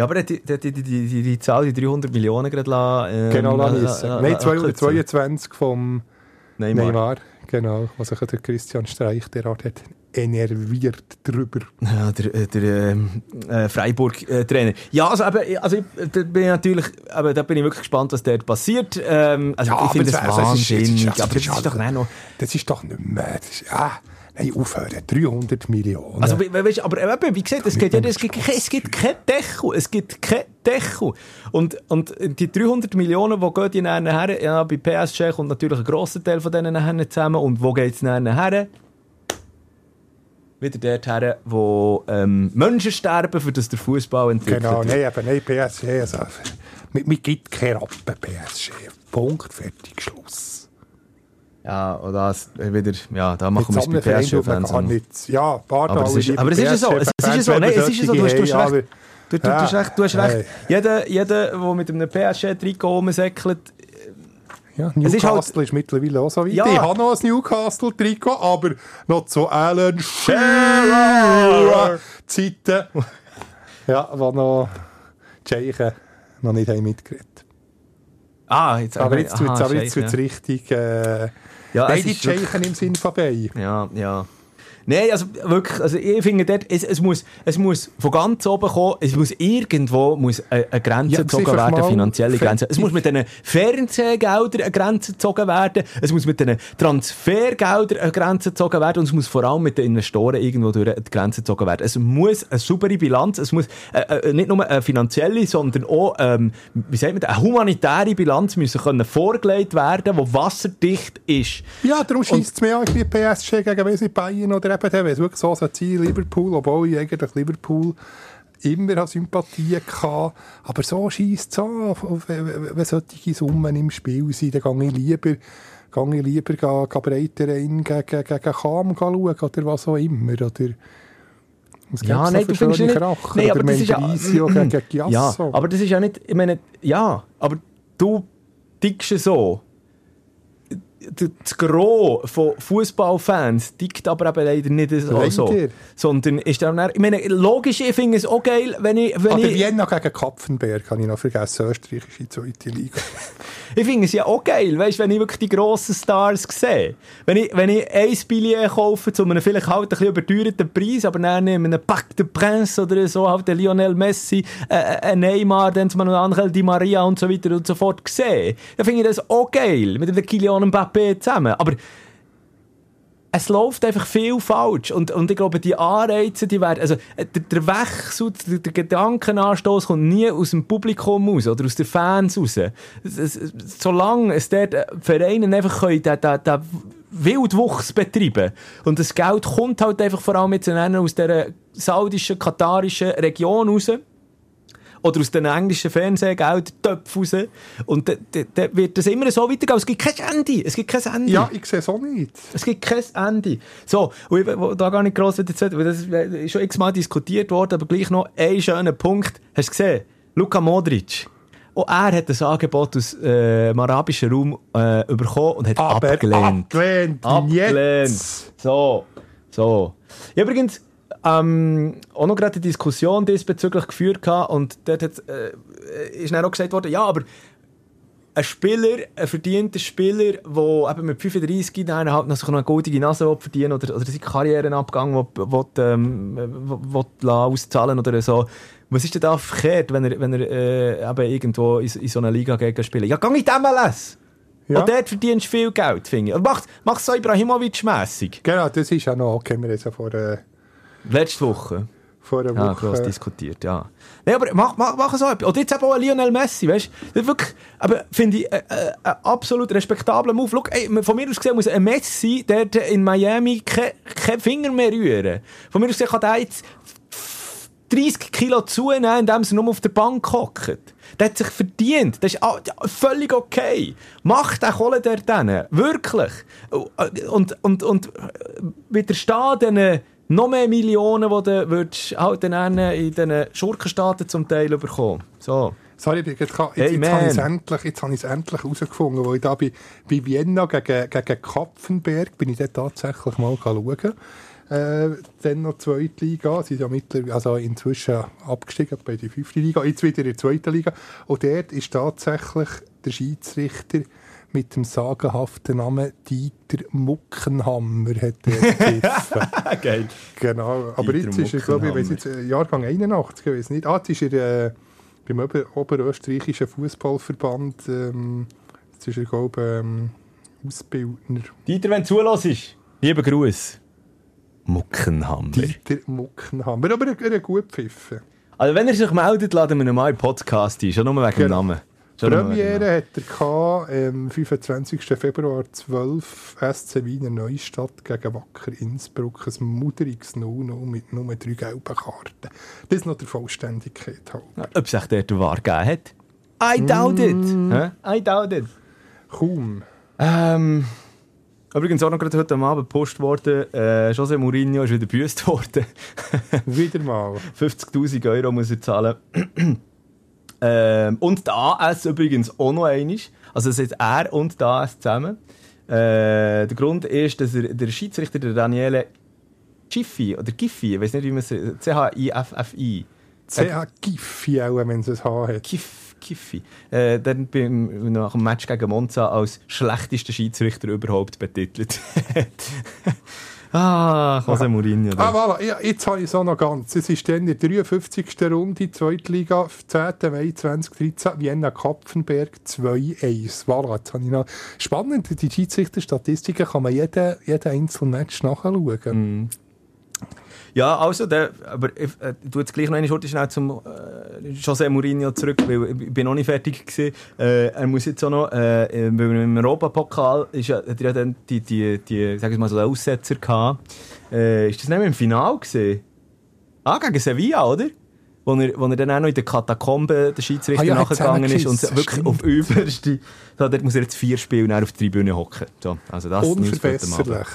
Ja, aber die, die, die, die, die, Zahl, die 300 Millionen gerade
lassen. Ähm, genau, lassen. Äh, äh, Nein, 222 vom Neymar. Neymar. Genau, was sich der Christian Streich derart hat enerviert drüber.
Ja, der, äh, der ähm, äh, Freiburg-Trainer. ja, also, eben, also da bin ich natürlich, aber da bin ich wirklich gespannt, was dort passiert. Ähm, also ja, ich finde das wahnsinnig.
aber das ist doch nicht noch... Das ist doch nicht mehr... Das, ja... Nein, aufhören. 300 Millionen.
Also, weißt, aber eben, wie gesagt, es, geht, ja, es, gibt, es gibt kein Deckel. Es gibt kein Deckel. Und, und die 300 Millionen, wo gehen die nachher her? Ja, bei PSG kommt natürlich ein grosser Teil von denen nachher zusammen. Und wo geht es nachher her? Wieder dort her, wo ähm, Menschen sterben, für das der Fußball entwickelt
Genau, nein, eben, nein, PSG. Also, mir gibt kein Rappen PSG. Punkt, fertig, Schluss.
Ja, und das wieder, ja, da machen wir es bei PSG-Fans.
Ja, paar
aber, es ist, aber es ist ja so, es ist so, nein, es ist so, du hast, du hast recht. Du, du, ja, hast recht, du hast recht. Jeder, jeder, der mit einem PSG-Trikot rumsäckelt,
ja, Newcastle ist, halt, ist, mittlerweile auch so weit. Ja. Ich habe noch ein Newcastle-Trikot, aber noch zu Alan Shearer Zeiten, ja, wo noch die Tschechen noch nicht haben mitgeredet
Ah, jetzt,
aber, jetzt wird es richtig... Äh, ja, Beide Tschechen im Sinn von Bay.
Ja, ja. Nein, also wirklich, also ich finde dort, es, es, muss, es muss von ganz oben kommen, es muss irgendwo muss eine, eine Grenze ja, gezogen werden, finanzielle Grenze. Es muss mit den Fernsehgeldern eine Grenze gezogen werden, es muss mit den Transfergeldern eine Grenze gezogen werden und es muss vor allem mit den Investoren irgendwo durch eine Grenze gezogen werden. Es muss eine saubere Bilanz, es muss äh, äh, nicht nur eine finanzielle, sondern auch, ähm, wie sagt man, eine humanitäre Bilanz müssen können vorgelegt werden, die wasserdicht ist.
Ja, darum schießt es mir an, wie PSG gegen Bayern oder eben, wenn es wirklich so sein Liverpool, obwohl ich eigentlich Liverpool immer Sympathien hatte. Aber so schießt es an, wenn solche Summen im Spiel sind, dann gehe ich lieber, gehe ich lieber gehen, breiter rein gegen, gegen, Cham schauen oder was auch immer. Oder
ja, nein, du findest nicht...
Kracher, nein, aber das ist ja... gegen
Giasso. Ja, aber das ist ja nicht... Ich meine, ja, aber du tickst so das Gros von Fußballfans tickt aber eben leider nicht so. so. Sondern ist dann, ich meine, logisch, ich finde es auch geil, wenn ich... Wenn
Oder ich, Vienna gegen Kapfenberg, habe ich noch vergessen, österreichische zweite Liga.
ich finde es ja auch geil, weißt, wenn ich wirklich die grossen Stars sehe. Wenn ich, wenn ich ein Billett kaufe, zu einem vielleicht halt ein bisschen überteuerten Preis, aber dann nehme einen Pack de Prince oder so, halt den Lionel Messi, äh, äh Neymar, dann noch Angel Di Maria und so weiter und so fort sehe, dann finde ich das auch geil, mit dem Kylian Mbappé zusammen. Aber es läuft einfach viel falsch. Und, und ich glaube, die Anreize, die werden, also, äh, der, der Wechsel, der, der Gedankenanstoß kommt nie aus dem Publikum raus oder aus den Fans raus. Es, es, solange es dort äh, Vereine einfach können, Wildwuchs betreiben. Und das Geld kommt halt einfach vor allem jetzt aus dieser saudischen, katarischen Region raus oder aus den englischen Fernsehgeldtöpfen raus. Und dann wird das immer so weitergehen. Es gibt kein Ende. Es gibt kein Ende.
Ja, ich sehe es auch nicht.
Es gibt kein Ende. So, und ich da gar nicht gross wieder zu weil das ist schon x-mal diskutiert worden, aber gleich noch ein schöner Punkt. Hast du gesehen? Luka Modric. Auch er hat ein Angebot aus äh, dem arabischen Raum äh, bekommen und hat
aber
abgelehnt.
Abgelehnt.
Abgelehnt.
Jetzt.
So, so. Ja, übrigens, ähm, auch noch gerade eine Diskussion diesbezüglich geführt gehabt und dort hat, äh, ist dann auch gesagt worden, ja, aber ein Spieler, ein verdienter Spieler, der eben mit 35 dann halt noch, eine goldige Nase verdienen oder, oder seinen Karrierenabgang will, will, ähm, will, will auszahlen oder so. Was ist denn da verkehrt, wenn er, wenn er äh, eben irgendwo in, in so einer Liga gegen spielt? Ja, geh in die MLS! Ja. Und dort verdienst du viel Geld, finde ich. Mach, es so Ibrahimovic-mässig.
Genau, das ist ja noch, okay, wir jetzt ja vor... Äh
Letzte Woche.
Vor einer
ja,
Woche.
gross diskutiert, ja. Nee, aber mach, mach, mach so etwas. Oder jetzt eben auch Lionel Messi, weißt du? Wirklich, aber finde ich äh, äh, ein absolut respektabler Move. Schau, ey, von mir aus gesehen muss ein Messi, der in Miami keinen ke Finger mehr rühren. Von mir aus gesehen kann der jetzt 30 Kilo zunehmen, indem er nur auf der Bank hockt. Der hat sich verdient. Das ist völlig okay. Mach den Kohle der dann. Wirklich. Und, und, und widerstehen diesen noch mehr Millionen, die du würdest halt dann in diesen Schurkenstaaten zum Teil bekommen. So.
Sorry, jetzt, jetzt, jetzt, hey, jetzt habe ich es endlich, jetzt habe ich es endlich herausgefunden, wo ich da bei, bei Vienna gegen, gegen Kapfenberg bin ich dort tatsächlich mal schauen. Äh, dann noch zweite Liga, sie sind ja mittlerweile, also inzwischen abgestiegen bei der fünften Liga, jetzt wieder in der zweiten Liga. Und dort ist tatsächlich der Schiedsrichter mit dem sagenhaften Namen Dieter Muckenhammer hat er
Geil.
Genau, aber Dieter jetzt ist er, glaube ich, weiß jetzt, äh, Jahrgang 81 gewesen, nicht? Ah, jetzt ist er äh, beim Ober Oberösterreichischen Fußballverband, ähm, jetzt ist er, glaube ich, ähm, Ausbildner.
Dieter, wenn du zulässt, lieber Gruß. Muckenhammer.
Dieter Muckenhammer, aber er, er gut pfiffen.
Also wenn er sich meldet, laden wir ihn mal in Podcast ein, schon nur wegen genau. dem Namen.
Premiere hat er gehabt, am 25. Februar 12 SC Wiener Neustadt gegen Wacker Innsbruck. Ein mudriges 0 mit nur drei gelben Karten. Das ist noch der Vollständigkeit
halber. Ob sich der Wahr gegeben hat? I doubt mm. it. I doubt it.
Kaum.
Ähm, übrigens auch noch gerade heute Abend gepostet worden, äh, José Mourinho ist wieder büßt worden.
wieder mal.
50'000 Euro muss er zahlen. Ähm, und der AS übrigens auch noch einig. Also es ist er und der AS zusammen. Äh, der Grund ist, dass er, der Schiedsrichter, der Daniele Giffi, oder Giffi, ich weiß nicht, wie man es C-H-I-F-F-I.
C-H-Giffi auch, wenn es ein H hat.
Giff, Giffi. Äh, dann beim, nach dem Match gegen Monza als schlechtester Schiedsrichter überhaupt betitelt. Ah, José Mourinho.
Ah, voilà. ja, jetzt habe ich es auch noch ganz. Es ist dann in der 53. Runde, Zweitliga, 10. Mai 2013, Vienna Kapfenberg 2-1. Voilà, jetzt habe ich noch... Spannend, die Schiedsrichterstatistiken kann man jeden, jeden einzelnen Match nachschauen.
Mm. Ja, also, der, aber ich äh, tue jetzt gleich noch eine Schurte schnell zum äh, José Mourinho zurück, weil ich bin noch nicht fertig gewesen. Äh, er muss jetzt auch noch, äh, im Europapokal ist ja, hat er ja dann die, die, die, sag ich mal so, einen Aussetzer gehabt. Äh, ist das nicht im Final gesehen? Ah, gegen Sevilla, oder? Wo er, wo er dann auch noch in der Katakombe der Schiedsrichter ah, ja, nachgegangen ist und wirklich stimmt. auf überste, so, dort muss er jetzt vier Spiele auf der Tribüne hocken. So, also das
Unverbesserlich.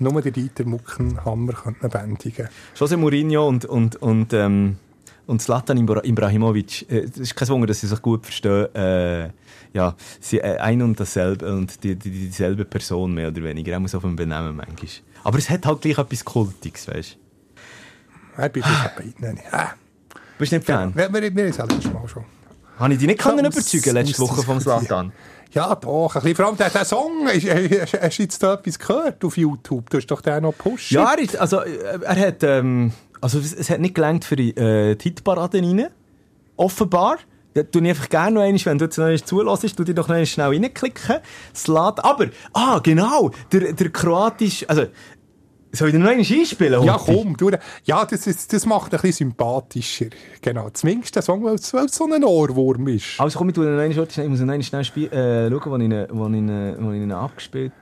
Nur der Dieter Muckenhammer könnte ihn bändigen.
José Mourinho und, und, und, ähm, und Zlatan Ibrahimovic, äh, es ist kein Wunder, dass sie sich gut verstehen. Äh, ja, sie äh, ein und dasselbe und die, die, dieselbe Person mehr oder weniger, auch auf dem Benehmen manchmal. Aber es hat halt gleich etwas Kultiges, weißt
du? Er bin ich bei nicht. Ah.
Bist du nicht Fan?
Ja, wir, wir, wir sind letztes Mal schon.
Habe ich dich nicht können überzeugen letzte Woche vom Slatan?
Ja, doch. Ein bisschen, vor allem der, Song, hast, hast du jetzt da etwas gehört auf YouTube? Du hast doch den noch gepusht.
Ja, er, ist, also, er hat, ähm, also es, hat nicht gelangt für die, äh, die Hitparade rein. Offenbar. Ja, tu einfach gerne noch einmal, wenn du jetzt noch einmal zulässt, tu dir doch noch einmal schnell reinklicken. Slat, aber, ah, genau, der, der kroatisch, also, soll ich dir noch einmal einspielen?
Ja, komm, du, ja, das, ist, das macht ein bisschen sympathischer. Genau, zumindest der Song, weil es weil es so ein Ohrwurm ist.
Also komm, ich, noch einmal, schnell- ich muss noch einmal schnell spiel, äh, schauen, wo ich ihn, wo ich ihn, wo ich ihn abgespielt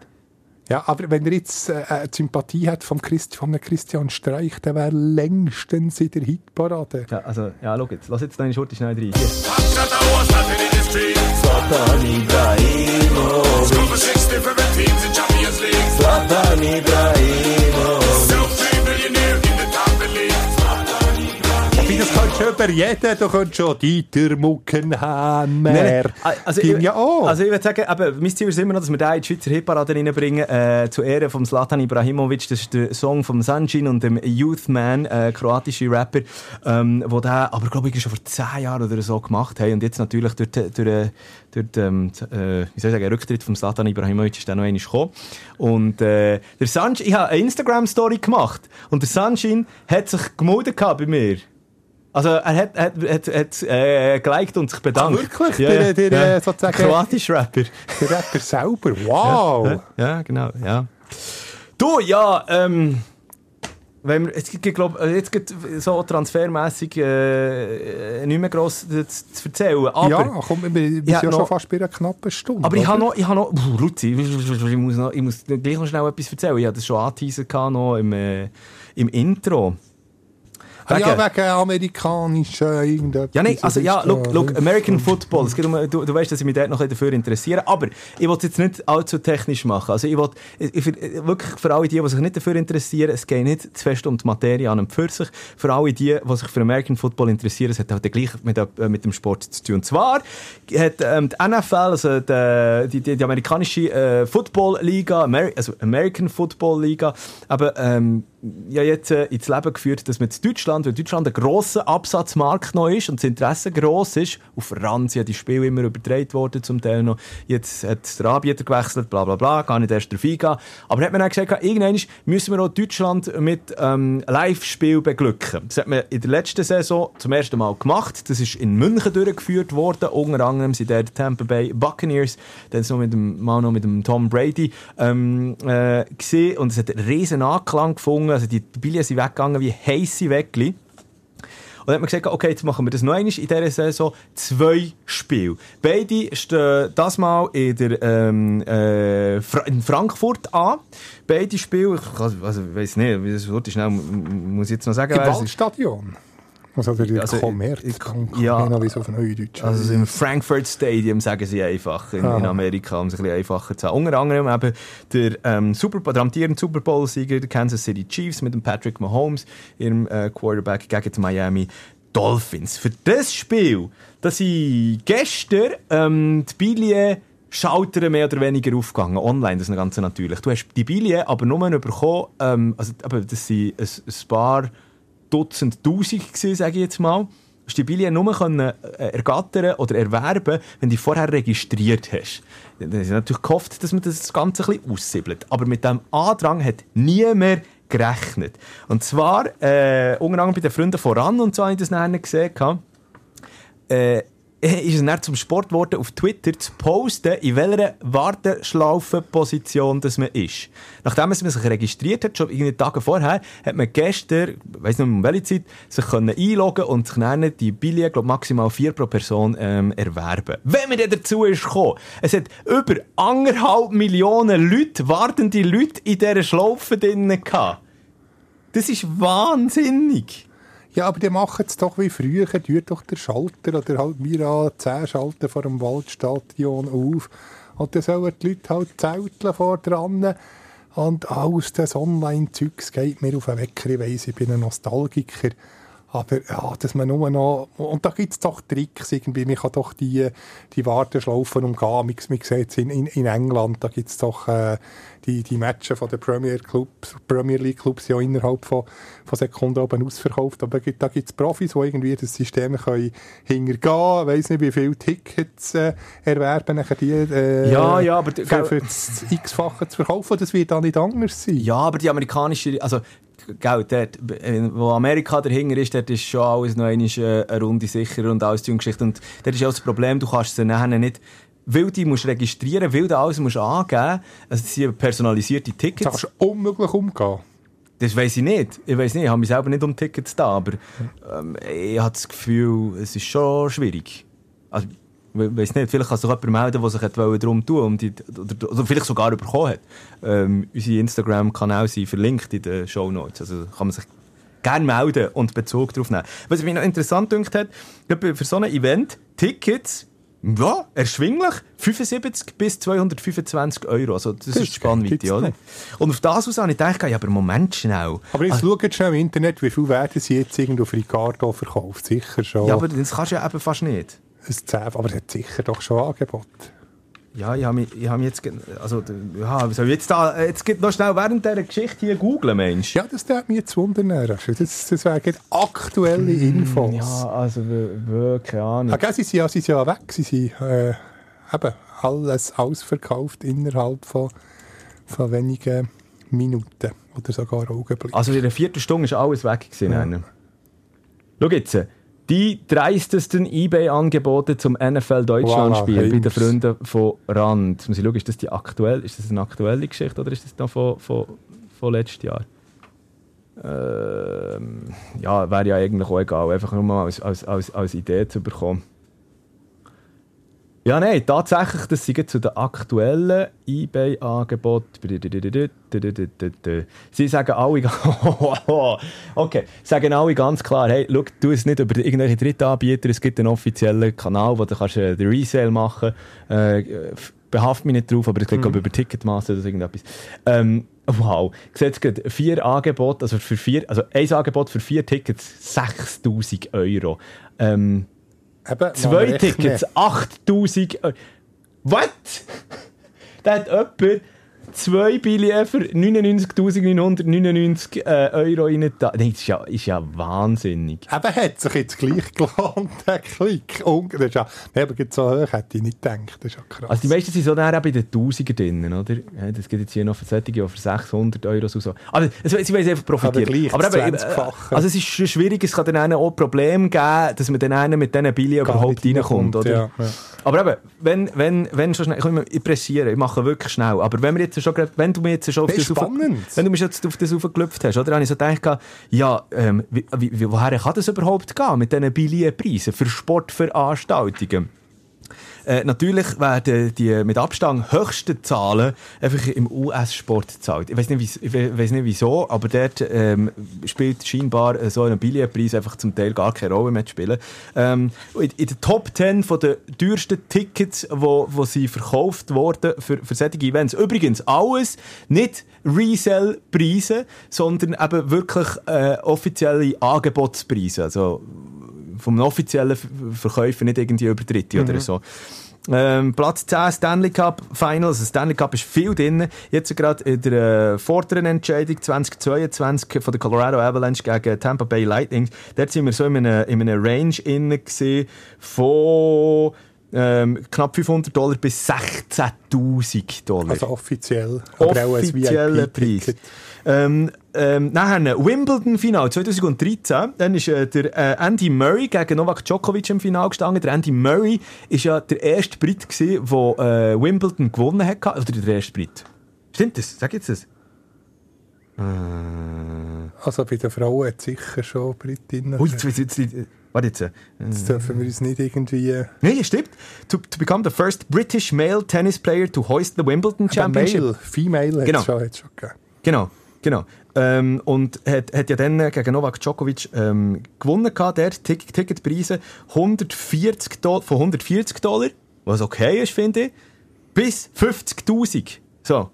Ja, aber wenn er jetzt äh, äh, die Sympathie hat vom Christ, von einem Christian Streich, der wäre längstens in der Hitparade.
Ja, also, ja, schau jetzt, lass jetzt noch einmal schnell rein. Hier.
Shut the horse,
Schon über jeden, du könntest schon Dieter Muckenhammer.
Nein, nein, Also,
Ging
ich,
ja auch.
also ich würde sagen, eben, mein Ziel ist immer noch, dass wir den in die Schweizer Hitparade reinbringen, äh, zu Ehren von Zlatan Ibrahimovic. Das ist der Song vom Sunshine und dem Youth Man, äh, kroatische Rapper, ähm, wo der, aber glaube ich, schon vor zehn Jahren oder so gemacht haben. Und jetzt natürlich durch, durch, äh, durch den, äh, wie soll ich sagen, Rücktritt von Zlatan Ibrahimovic ist der noch einmal gekommen. Und äh, der Sunshine, ich habe eine Instagram-Story gemacht und der Sunshine hat sich gemeldet bei mir. Also er hat, hat, hat, hat äh, geliked und sich bedankt.
Ah, wirklich? Der- der, äh, sozusagen-
Kroatisch Rapper.
Der Rapper selber, wow.
Ja, genau, ja. Du, ja, ähm... Wenn wir, jetzt, ich glaube, jetzt gibt so transfermässig äh, nicht mehr gross zu, zu erzählen. Aber,
ja, komm, wir, wir sind
Ja,
ja
noch-
schon fast bei einer knappen Stunde.
aber ich habe noch, ich habe noch, Puh, Luzi, ich muss, noch, ich muss gleich noch schnell etwas erzählen. Ich hatte das schon angeteasert noch im, äh, im Intro.
Ah, ja,
Wegen-
wegen amerikanischen irgendetwas.
Ja, nein, also ja, look, look, American Football, es geht um, du, du weißt, dass ich mich dort noch ein bisschen dafür interessiere, aber ich will es jetzt nicht allzu technisch machen. Also ich will, ich, ich, wirklich für alle die, die sich nicht dafür interessieren, es geht nicht zu fest um die Materie an und für sich. Für alle die, die sich für American Football interessieren, es hat halt gleich mit, äh, mit dem Sport zu tun. Und zwar hat ähm, die NFL, also die, die, die, die amerikanische äh, Football-Liga, Ameri also American Football-Liga, aber ähm, ja jetzt äh, ins Leben geführt, dass man in Deutschland, weil Deutschland ein grosser Absatzmarkt noch ist und das Interesse gross ist, auf RAN sind ja die Spiele immer übertragen worden zum Teil noch. Jetzt hat der Anbieter gewechselt, bla bla bla, gar nicht erst drauf eingehen. Aber hat man dann gesagt, irgendwann müssen wir auch Deutschland mit ähm, Live-Spiel beglücken. Das hat man in der letzten Saison zum ersten Mal gemacht. Das ist in München durchgeführt worden. Unter anderem sind der Tampa Bay Buccaneers, dann so mit dem, mal noch mit dem Tom Brady ähm, äh, gesehen und es hat einen riesen Anklang gefunden. Also die Billionen sind weggegangen wie heisse Weckli. Und dann hat man gesagt, okay, jetzt machen wir das noch einmal in dieser Saison. Zwei Spiele. Beide stehen das mal in, der, ähm, äh, Fra in Frankfurt an. Beide Spiele, ich also, ich weiss nicht, wie das Wort ist schnell, muss ich jetzt noch sagen.
Im. Waldstadion. Also der
Also,
Kommerz.
ich-
ja.
ja.
wie es auf Neudeutsch
Also im Frankfurt Stadium sagen sie einfach in, in
Ah.
Amerika, um es ein bisschen einfacher zu sagen. Unter anderem eben der, ähm, Super, der amtierende Super Bowl-Sieger der Kansas City Chiefs mit dem Patrick Mahomes, ihrem äh, Quarterback gegen die Miami Dolphins. Für das Spiel, dass sie gestern ähm, die Billie Schalter mehr oder weniger aufgegangen, online, das ist ganz natürlich. Du hast die Billie aber nur bekommen, ähm, also aber das sind ein, ein paar Dutzend Tausend gewesen, sage ich jetzt mal. hast die Billie nur können, äh, ergattern oder erwerben, wenn du vorher registriert hast. Dann ist natürlich gehofft, dass man das Ganze ein bisschen aussiebelt. Aber mit dem Andrang hat nie mehr gerechnet. Und zwar, äh, unter anderem bei den Freunden voran, und so habe ich das nachher gesehen, äh, ist es dann zum Sport geworden, auf Twitter zu posten, in welcher Warteschlaufenposition man ist. Nachdem man sich registriert hat, schon irgendwie Tage vorher, hat man gestern, ich weiss nicht mehr um welche Zeit, sich können einloggen und sich dann die Billie, glaube maximal vier pro Person ähm, erwerben. Wenn man dann dazu ist gekommen, es hat über anderthalb Millionen Leute, wartende Leute in dieser Schlaufe drinnen gehabt. Das ist wahnsinnig.
Ja, aber die machen es doch wie früher. Tut doch der Schalter oder halt wir an 10 Schalter vor dem Waldstadion auf. Und dann sollen die Leute halt zelteln vor dran. Und alles das Online-Zeugs geht mir auf den Wecker. Ich weiss, ich bin ein Nostalgiker. Aber ja, dass man nur noch... Und da gibt es doch Tricks irgendwie. Man kann doch die, die Warteschlaufen umgehen. Man, man sieht es in, in, in England, da gibt es doch äh, die, die Matches von den Premier, Clubs, Premier League Clubs ja innerhalb von, von Sekunden oben ausverkauft. Aber da gibt es Profis, die irgendwie das System können hintergehen. Ich weiss nicht, wie viele Tickets äh, erwerben nachher die äh,
Ja, ja, aber-
für, für das x-fache zu verkaufen. Das wird dann nicht anders sein.
Ja, aber die amerikanische, also gell, dort, äh, wo Amerika dahinter ist, dort ist schon alles noch einmal, äh, eine Runde sicherer und alles die Geschichte. Und dort ist auch das Problem, du kannst sie nachher nicht weil die musst registrieren, weil du alles musst angeben. Also das sind personalisierte
Das
Tickets.
kannst du unmöglich umgehen.
Das weiß ich nicht. Ich weiß nicht, ich habe mich selber nicht um Tickets da, aber ähm, ich habe das Gefühl, es ist schon schwierig. Also, ich weiß nicht, vielleicht kann sich jemand melden, der sich darum tun um die, oder, oder vielleicht sogar bekommen hat. Ähm, unsere Instagram-Kanäle sind verlinkt in den Show Notes. Also kann man sich gerne melden und Bezug darauf nehmen. Was mich noch interessant gedacht hat, für so ein Event, Tickets, ja, erschwinglich, 75 bis 225 Euro. Also, das,
Das
ist die Spannweite, oder? Und auf das aus habe ich gedacht, ja, aber Moment schnell.
Aber jetzt schau jetzt schnell im Internet, wie viel werden sie jetzt irgendwo auf Ricardo verkauft. Sicher schon
Ja, aber das kannst du ja eben fast nicht.
Ein 10, aber es hat sicher doch schon Angebot.
Ja, ich habe mich, ich habe mich jetzt, also, ja, soll ich jetzt da, jetzt gibt noch schnell während dieser Geschichte hier googlen, Mensch?
Ja, das würde mich jetzt wundern. Das, das wären aktuelle Infos.
Ja, also, wirklich, keine Ahnung.
Ah, gell, sie, sind ja, sie sind ja weg. Sie sind äh, eben alles ausverkauft innerhalb von, von wenigen Minuten oder sogar Augenblicken.
Also, in einer Viertelstunde ist alles weg gewesen. Ja. Schau jetzt, die dreistesten Ebay-Angebote zum NFL-Deutschland-Spiel
Voilà,
bei den. Freunden von Rand. Jetzt muss ich schauen, ist das, die aktuell, ist das eine aktuelle Geschichte oder ist das noch von, von, von letztes Jahr? Ähm, ja, wäre ja eigentlich auch egal, einfach nur mal als, als, als, als Idee zu bekommen. Ja, nein, tatsächlich, das sind jetzt zu den aktuellen eBay-Angeboten. Sie sagen alle, okay, sagen alle ganz klar, hey, schau, tu es nicht über irgendwelche Drittanbieter, es gibt einen offiziellen Kanal, wo du kannst äh, den Resale machen äh, f- Behaft mich nicht drauf, aber es geht, ich, über Ticketmaster oder so irgendetwas. Ähm, wow, seht ihr, vier Angebote, also für vier, also ein Angebot für vier Tickets, 6000 Euro. Ähm,
Eben,
Zwei. Tickets, 8000 Euro. Was? Da hat jemand zwei Billionen für 99.999 äh, Euro rein. da- Nein, das ist ja, ist ja wahnsinnig.
Eben hat sich jetzt gleich gelohnt, der Klick. Und, das ist ja, nee, aber gerade so hoch hätte ich nicht gedacht. Das ist ja krass.
Also die meisten sind so näher bei den Tausiger drinnen, oder? Ja, das gibt jetzt hier noch für solche, die für 600 Euro so. so. Aber es- sie wollen einfach profitieren.
Aber gleich
eben,
das
äh,
20-fache.
also es ist schwierig, es kann dann einen auch Probleme geben, dass man dann einen mit diesen Billionen überhaupt reinkommt, oder?
Ja, ja.
Aber eben, wenn, wenn, wenn schon schnell, ich, kann mich pressieren, ich mache wirklich schnell, aber wenn, wir jetzt schon, grad- wenn du mir jetzt schon auf
Das
das, auf, wenn du mich jetzt auf das aufgelüpft hast, oder, habe ich so gedacht, ja, ähm, wie, wie, woher kann das überhaupt gehen mit diesen Billienpreisen für Sportveranstaltungen? Äh, natürlich werden die mit Abstand höchsten Zahlen einfach im US-Sport gezahlt. Ich weiß nicht, weiss nicht wieso, aber dort ähm, spielt scheinbar äh, so ein Billetpreis einfach zum Teil gar keine Rolle mehr zu spielen. Ähm, in, in den Top 10 von den teuersten Tickets, wo, wo verkauft wurden für, für solche Events. Übrigens alles nicht Resell-Preise, sondern eben wirklich äh, offizielle Angebotspreise. Also vom offiziellen Ver- Verkäufer, nicht irgendwie über Dritte oder so. Ähm, Platz 10 Stanley Cup Finals. Also Stanley Cup ist viel drin. Jetzt gerade in der äh, vorderen Entscheidung 2022 von der Colorado Avalanche gegen Tampa Bay Lightning. Dort sind wir so in einem, in einem Range innen von ähm, knapp 500 Dollar bis 16.000 Dollar.
Also offiziell. Aber auch ein
offizieller Preis. Ähm, ähm, nachher Wimbledon-Final 2013. Dann ist äh, der äh, Andy Murray gegen Novak Djokovic im Final gestanden. Der Andy Murray ist ja der erste Brit, der äh, Wimbledon gewonnen hat. Oder der erste Brit. Stimmt das? Sag jetzt das. Äh,
Also bei den Frauen hat sicher schon Britinnen.
ui, jetzt, jetzt, jetzt, warte jetzt. Äh,
Jetzt dürfen wir uns nicht irgendwie... äh,
Nein, stimmt. To, to become the first British male tennis player to hoist the Wimbledon Championship.
Male, Female hat
Genau.
es schon, hat's schon gegeben.
Genau, genau. Ähm, und hat, hat ja dann gegen Novak Djokovic ähm, gewonnen gehabt, der Tick Ticketpreise 140 Dollar, von 140 Dollar, was okay ist, finde ich, bis 50'000. So,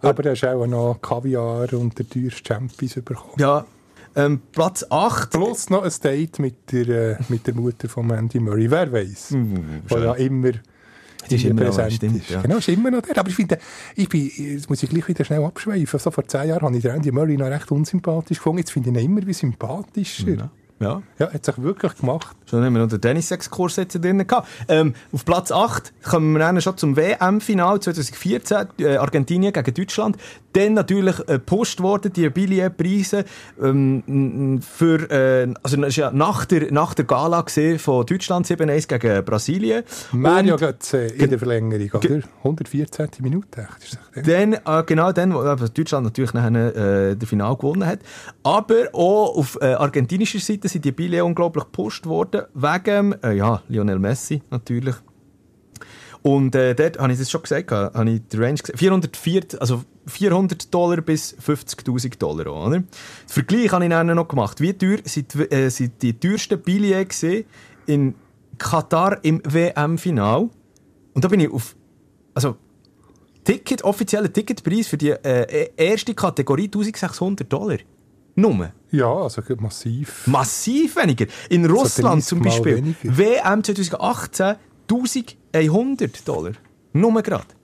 Aber er hat auch noch Kaviar und der teuerste Champions bekommen.
ja, ähm, Platz 8.
Plus noch ein Date mit der, äh, mit der Mutter von Andy Murray. Wer weiß? Weil ja immer,
Die ist immer noch,
präsent
stimmt,
ist.
ja.
Genau, ist immer noch der. Aber ich finde, ich bin, jetzt muss ich gleich wieder schnell abschweifen. So vor zehn Jahren habe ich den Andy Murray noch recht unsympathisch gefunden. Jetzt finde ich ihn immer wie sympathischer.
Ja.
Ja, hat sich wirklich gemacht.
Schon haben wir noch den Tennis-Exkurs jetzt drin gehabt. Ähm, auf Platz 8 kommen wir dann schon zum WM-Final 2014, äh, Argentinien gegen Deutschland. Dann natürlich äh, worden, die Billetpreise, ähm, für, äh, also das ist ja nach der, nach der Gala gesehen von Deutschland 7-1 gegen Brasilien.
Mario
Und
Götze in der Verlängerung, oder? 114. Minute, echt,
dann, äh, genau dann, wo äh, Deutschland natürlich nachher, äh, das Finale gewonnen hat. Aber auch auf äh, argentinischer Seite sind die Billets unglaublich gepusht worden, wegen, äh, ja, Lionel Messi natürlich. Und äh, dort habe ich das schon gesagt, habe ich die Range gesehen. 404, also 400 Dollar bis 50.000 Dollar, oder? Den Vergleich habe ich dann noch gemacht. Wie teuer sind, die- äh, die teuersten Billets in Katar im WM-Final? Und da bin ich auf, also Ticket, offizieller Ticketpreis für die äh, erste Kategorie 1600 Dollar. Nummer.
Ja, also massiv.
Massiv weniger. In Russland
30
zum Beispiel.
weniger.
WM 2018 1100 Dollar. Nummer gerade.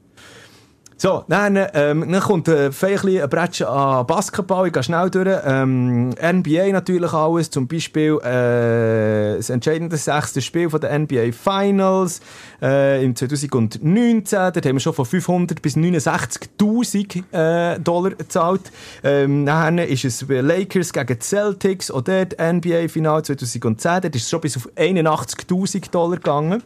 So, dann, ähm, dann kommt äh, vielleicht ein Bretschen an Basketball, ich gehe schnell durch. Ähm, NBA natürlich alles, zum Beispiel äh, das entscheidende sechste Spiel von der NBA Finals äh, im 2019. Dort haben wir schon von 500 bis 69'000 äh, Dollar gezahlt. Ähm, dann ist es Lakers gegen Celtics, auch dort NBA-Final 2010. Dort ist es schon bis auf 81'000 Dollar gegangen.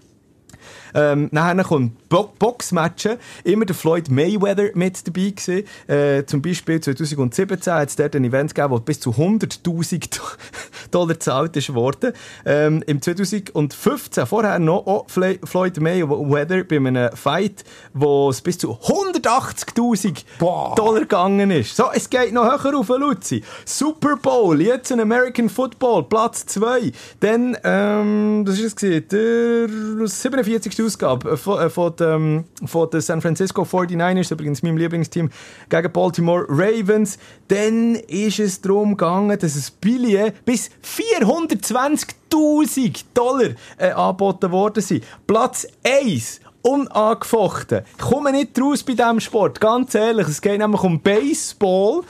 Ähm, nachher kommt Bo Boxmatchen. Immer der Floyd Mayweather mit dabei gewesen. Äh, zum Beispiel 2017 hat es dort ein Event gegeben, wo bis zu 100.000 Dollar gezahlt ist worden. Ähm, Im 2015, vorher noch auch Fle- Floyd Mayweather bei einem Fight, wo es bis zu 180.000
Boah.
Dollar gegangen ist. So, es geht noch höher auf, Luzi. Super Bowl, jetzt ein American Football, Platz 2. Dann, ähm, das ist es gewesen, der 47. Ausgabe äh, von, äh, von, dem, von den San Francisco 49ers, übrigens meinem Lieblingsteam, gegen Baltimore Ravens. Dann ist es darum gegangen, dass ein Billet bis 420.000 Dollar äh, angeboten worden sind. Platz 1 unangefochten. Ich komme nicht raus bei diesem Sport, ganz ehrlich. Es geht nämlich um Baseball.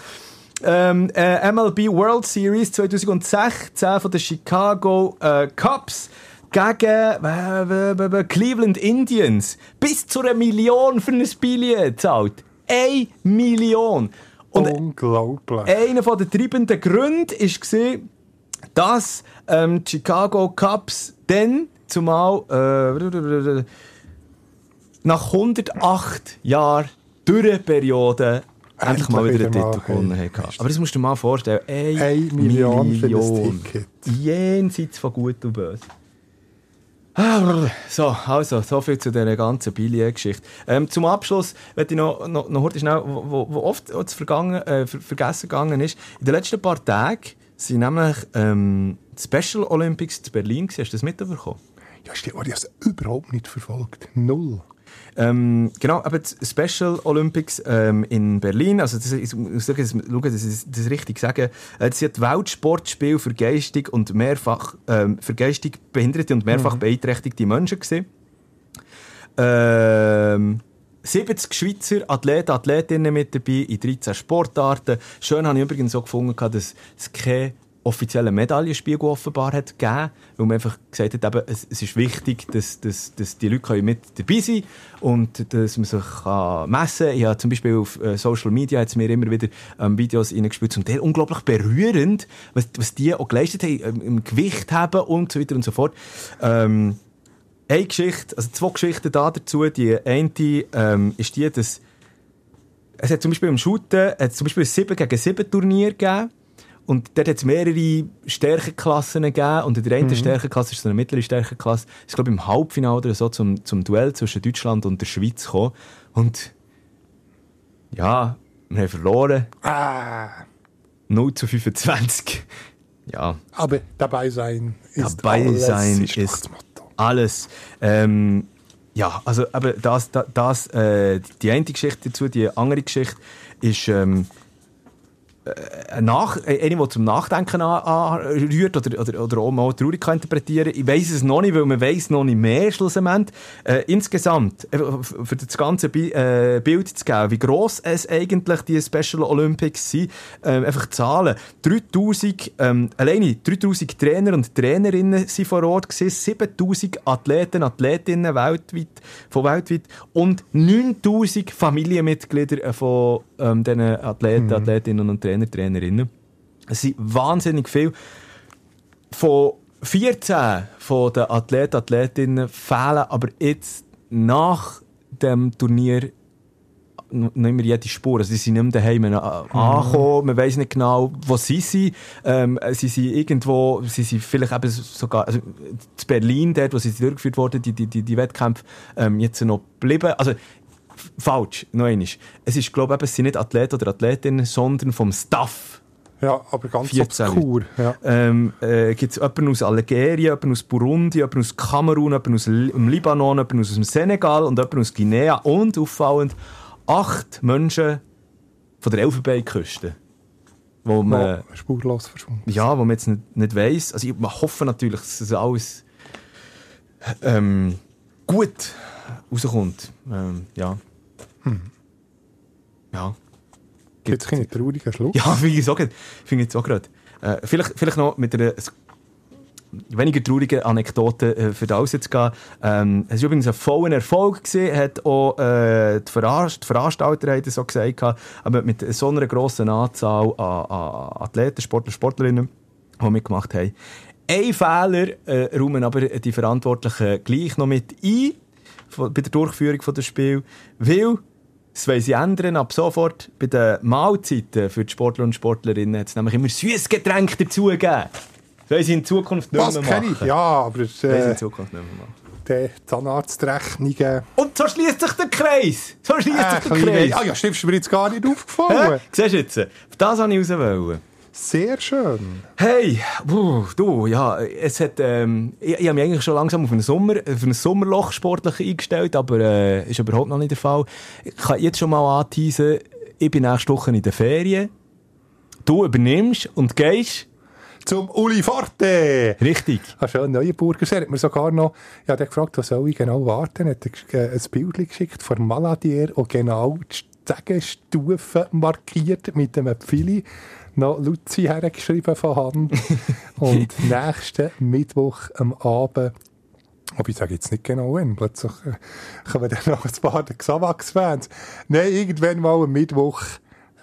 Ähm, äh, MLB World Series 2016 von den Chicago äh, Cubs gegen äh, äh, äh, Cleveland Indians. Bis zu einer Million für ein Billett zahlt. Eine Million. Und
Unglaublich.
einer von der treibenden Gründe war, dass ähm, die Chicago Cubs dann zumal äh, nach 108 Jahren Dürreperiode endlich mal wieder einen Titel gewonnen
hey,
haben. Aber das musst du dir mal vorstellen. Eine,
Eine Million für das
Million.
Ticket.
Jenseits von Gut und Böse. So, also, so viel zu dieser ganzen Billet-Geschichte. Ähm, zum Abschluss möchte ich noch, noch, noch schnell, wo, wo- oft zu vergangen, äh, ver vergessen gegangen ist. In den letzten paar Tagen sind nämlich ähm, die Special Olympics in Berlin. Hast du das mitbekommen?
Ja, ich habe es überhaupt nicht verfolgt. Null.
Ähm, genau, aber die Special Olympics ähm, in Berlin, also das, ich muss sagen, das, schauen, das, ist, das richtig sagen, äh, das sind die Weltsportspiele für geistig und mehrfach ähm, für geistig behinderte und mehrfach beeinträchtigte Menschen gesehen. Ähm, 70 Schweizer Athleten, Athletinnen mit dabei in 13 Sportarten. Schön habe ich übrigens auch gefunden, dass es keine offiziellen Medaillenspiegel offenbar hat gegeben, weil man einfach gesagt hat, eben, es, es ist wichtig, dass, dass, dass die Leute mit dabei sein und dass man sich messen kann. Ich habe zum Beispiel auf äh, Social Media jetzt mir immer wieder ähm, Videos reingespielt, zum Teil unglaublich berührend, was, was die auch geleistet haben, ähm, im Gewicht haben und so weiter und so fort. Ähm, eine Geschichte, also zwei Geschichten da dazu. Die eine ähm, ist die, dass es hat zum Beispiel im Shooten hat zum Beispiel ein 7 gegen 7 Turnier gegeben. Und dort hat es mehrere Stärkeklassen gegeben. Und in der einen Stärkeklasse ist so eine mittlere Stärkeklasse. Ich glaube, im Halbfinale oder so zum, zum Duell zwischen Deutschland und der Schweiz gekommen. Und ja, wir haben verloren.
Ah,
0 zu 25. Ja,
aber dabei sein ist
Dabei
alles,
sein
ist,
ist- alles. Ähm, ja, also aber das, das, das äh, die eine Geschichte dazu, die andere Geschichte ist, ähm, äh, nach, äh, eine, die zum Nachdenken an- anrührt oder, oder, oder auch mal traurig kann interpretieren Ich weiß es noch nicht, weil man weiß noch nicht mehr schlussendlich. Äh, insgesamt, äh, für das ganze Bi äh, Bild zu geben, wie gross es eigentlich die Special Olympics sind, äh, einfach Zahlen. 3000, ähm, alleine 3000 Trainer und Trainerinnen sind vor Ort gewesen, 7000 Athleten, Athletinnen weltweit, von weltweit und 9000 Familienmitglieder äh, von ähm, diesen Athleten, Athletinnen und Trainer, Trainerinnen. Es sind wahnsinnig viel. Von 14 von den Athleten, Athletinnen fehlen aber jetzt nach dem Turnier nicht mehr jede Spur. Also, sie sind nicht mehr daheim äh, angekommen. Man weiss nicht genau, wo sie sind. Ähm, sie sind irgendwo, sie sind vielleicht eben sogar, also, zu Berlin, dort, wo sie durchgeführt wurden, die, die, die, die Wettkämpfe, ähm, jetzt noch geblieben. Also, falsch, noch einmal. Es ist, glaube ich, es sind nicht Athleten oder Athletinnen, sondern vom Staff.
Ja, aber ganz
14
obskur. Ja.
Ähm, äh, gibt es jemanden aus Algerien, jemanden aus Burundi, jemanden aus Kamerun, jemanden aus dem Libanon, jemanden aus dem Senegal und jemanden aus Guinea und auffallend acht Menschen von der Elfenbeinküste, wo man,
Mal spurlos verschwunden.
ja, wo man jetzt nicht, nicht weiss. Also ich hoffe natürlich, dass das alles ähm, gut rauskommt. Ähm, ja. Ja.
Jetzt ein trauriger Schluss.
Ja, finde ich auch gerade. Finde ich jetzt auch gerade. Äh, vielleicht, vielleicht noch mit einer weniger traurigen Anekdote äh, für alles jetzt gehen. Ähm, es war übrigens ein voller Erfolg gewesen, hat auch äh, die, Veranst die Veranstalter haben so gesagt, aber mit so einer grossen Anzahl an, an Athleten, Sportler, Sportlerinnen, die mitgemacht haben. Ein Fehler äh, räumen aber die Verantwortlichen gleich noch mit ein, bei der Durchführung des Spiel, weil das wollen sie ändern ab sofort. Bei den Mahlzeiten für die Sportler und Sportlerinnen hat es nämlich immer süßes Getränk dazugegeben. Das wollen sie in Zukunft nicht
Was
mehr
kenne
machen.
ich? Ja, aber
Das wollen sie in
äh,
Zukunft nicht mehr machen.
die Zahnarztrechnungen.
Und so schließt sich der Kreis. So schließt
Äh,
sich der Kreis.
ah ja, stimmt, ist mir jetzt gar nicht aufgefallen.
Siehst du jetzt? Das wollte ich raus. wollen.
Sehr schön.
Hey, puh, du, ja, es hat, ähm, ich, ich habe mich eigentlich schon langsam auf ein, Sommer, auf ein Sommerloch sportlich eingestellt, aber äh, ist überhaupt noch nicht der Fall. Ich kann jetzt schon mal anteasen, ich bin nächste Woche in den Ferien. Du übernimmst und gehst.
Zum Uli Forte.
Richtig.
Ah, schön, Neuenburger See. Hat mir sogar noch, ich habe gefragt, was soll ich genau warten? Hat er gesch- äh, ein Bild geschickt von Maladier und genau die Sägestufen markiert mit einem Pfeili. Noch Luzi hergeschrieben von Hand. und nächsten Mittwoch am Abend aber ich sage jetzt nicht genau wann. Plötzlich äh, kommen dann noch ein paar Xavax-Fans. Nein, irgendwann mal am Mittwoch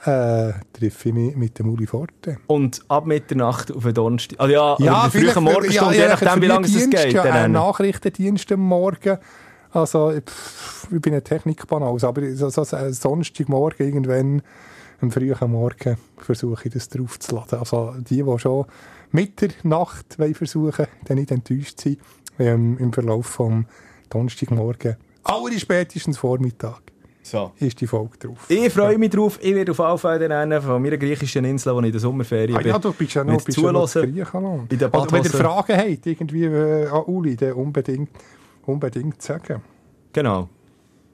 äh, treffe ich mich mit dem Uli Forte.
Und ab Mitternacht auf den Donnerstag. Also ja, ja frühen Morgenstunde, je nachdem, wie lange es geht.
Ja, ein Nachrichtendienst am Morgen. Also, pff, ich bin ein Technikbanause, aber so, so ein Sonntagmorgen irgendwann, am frühen Morgen, versuche ich das draufzuladen. Also, die, die schon mit der Nacht wollen versuchen, dann nicht enttäuscht sind, ähm, im Verlauf vom Donnerstagmorgen, aller spätestens Vormittag,
so.
ist die Folge drauf.
Ich freue mich drauf. Ich werde auf alle Fälle dann von meiner griechischen Insel, wo ich in der Sommerferien
Ah,
bin.
ja, du bist ja noch, bist ja noch in Griechenland.
in der
Oder wenn ihr. Fragen habt, irgendwie äh, an Uli, dann unbedingt, unbedingt sagen.
Genau.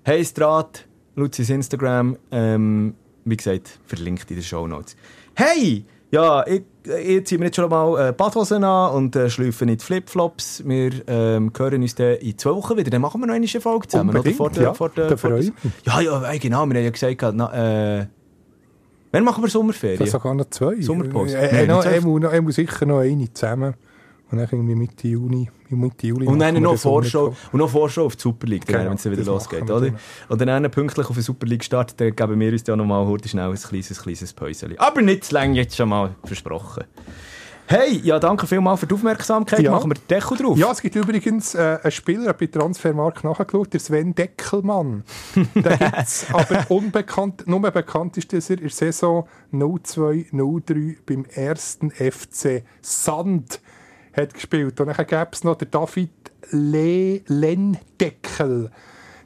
Hey Strat, Luzis Instagram, ähm, wie gesagt, verlinkt in den Show Notes. Hey! Ja, ich, ich ziehe mir jetzt schon mal äh, Badhosen an und äh, schlüpfe nicht Flipflops. Wir ähm, hören uns dann in zwei Wochen wieder. Dann machen wir noch eine Folge zusammen.
Unbedingt,
oder? Vor der,
ja.
vor der, vor der,
ich
ja, ja, genau. Wir haben ja gesagt, na, äh, wann machen wir Sommerferien?
Das sogar noch zwei.
Sommerpause?
Äh,
Nein,
äh, muss, noch, äh, muss sicher noch eine zusammen. Und dann irgendwie Mitte Juni. Mitte Juli
Und dann noch Vorschau, und noch Vorschau auf die Super League,
Genau,
wenn es wieder losgeht, oder?
dann.
Und dann pünktlich auf den Super League Start, dann geben wir uns ja noch mal heute schnell ein kleines, kleines Päuschen. Aber nicht zu lange, jetzt schon mal versprochen. Hey, ja, danke vielmals für die Aufmerksamkeit.
Ja.
Machen wir Deckel drauf.
Ja, es gibt übrigens äh, einen Spieler, bei Transfermarkt nachgeschaut, der Sven Deckelmann. Der gibt's, aber unbekannt, nur bekannt ist, dass er in der Saison 02-03 beim ersten FC Sand hat gespielt. Und dann gäbe es noch den David Le Lendeckel.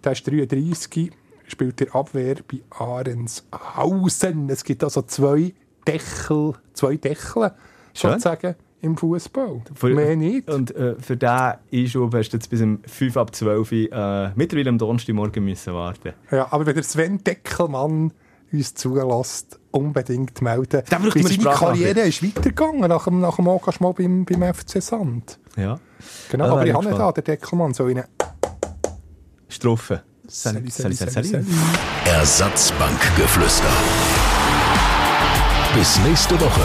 Der ist 33, spielt der Abwehr bei Ahrенshausen. Es gibt also zwei Deckel, zwei Deckel, sozusagen, im Fußball.
Für-
Mehr nicht.
Und äh, für diesen Einschub hast du jetzt bis um 5 ab 12 Uhr äh, mittlerweile am Donnerstagmorgen müssen warten.
Ja, aber wenn der Sven Deckelmann uns zulässt, unbedingt melden.
Da braucht
Weil
man
seine. Karriere ist weitergegangen nach dem, nach dem Engagement beim, beim FC Sand.
Ja.
Genau,
Ah,
aber ich habe nicht da,
gespannt.
der Deckelmann, so eine
Strophe. Sali,
Sali,
Sali.
Ersatzbankgeflüster. Bis nächste Woche.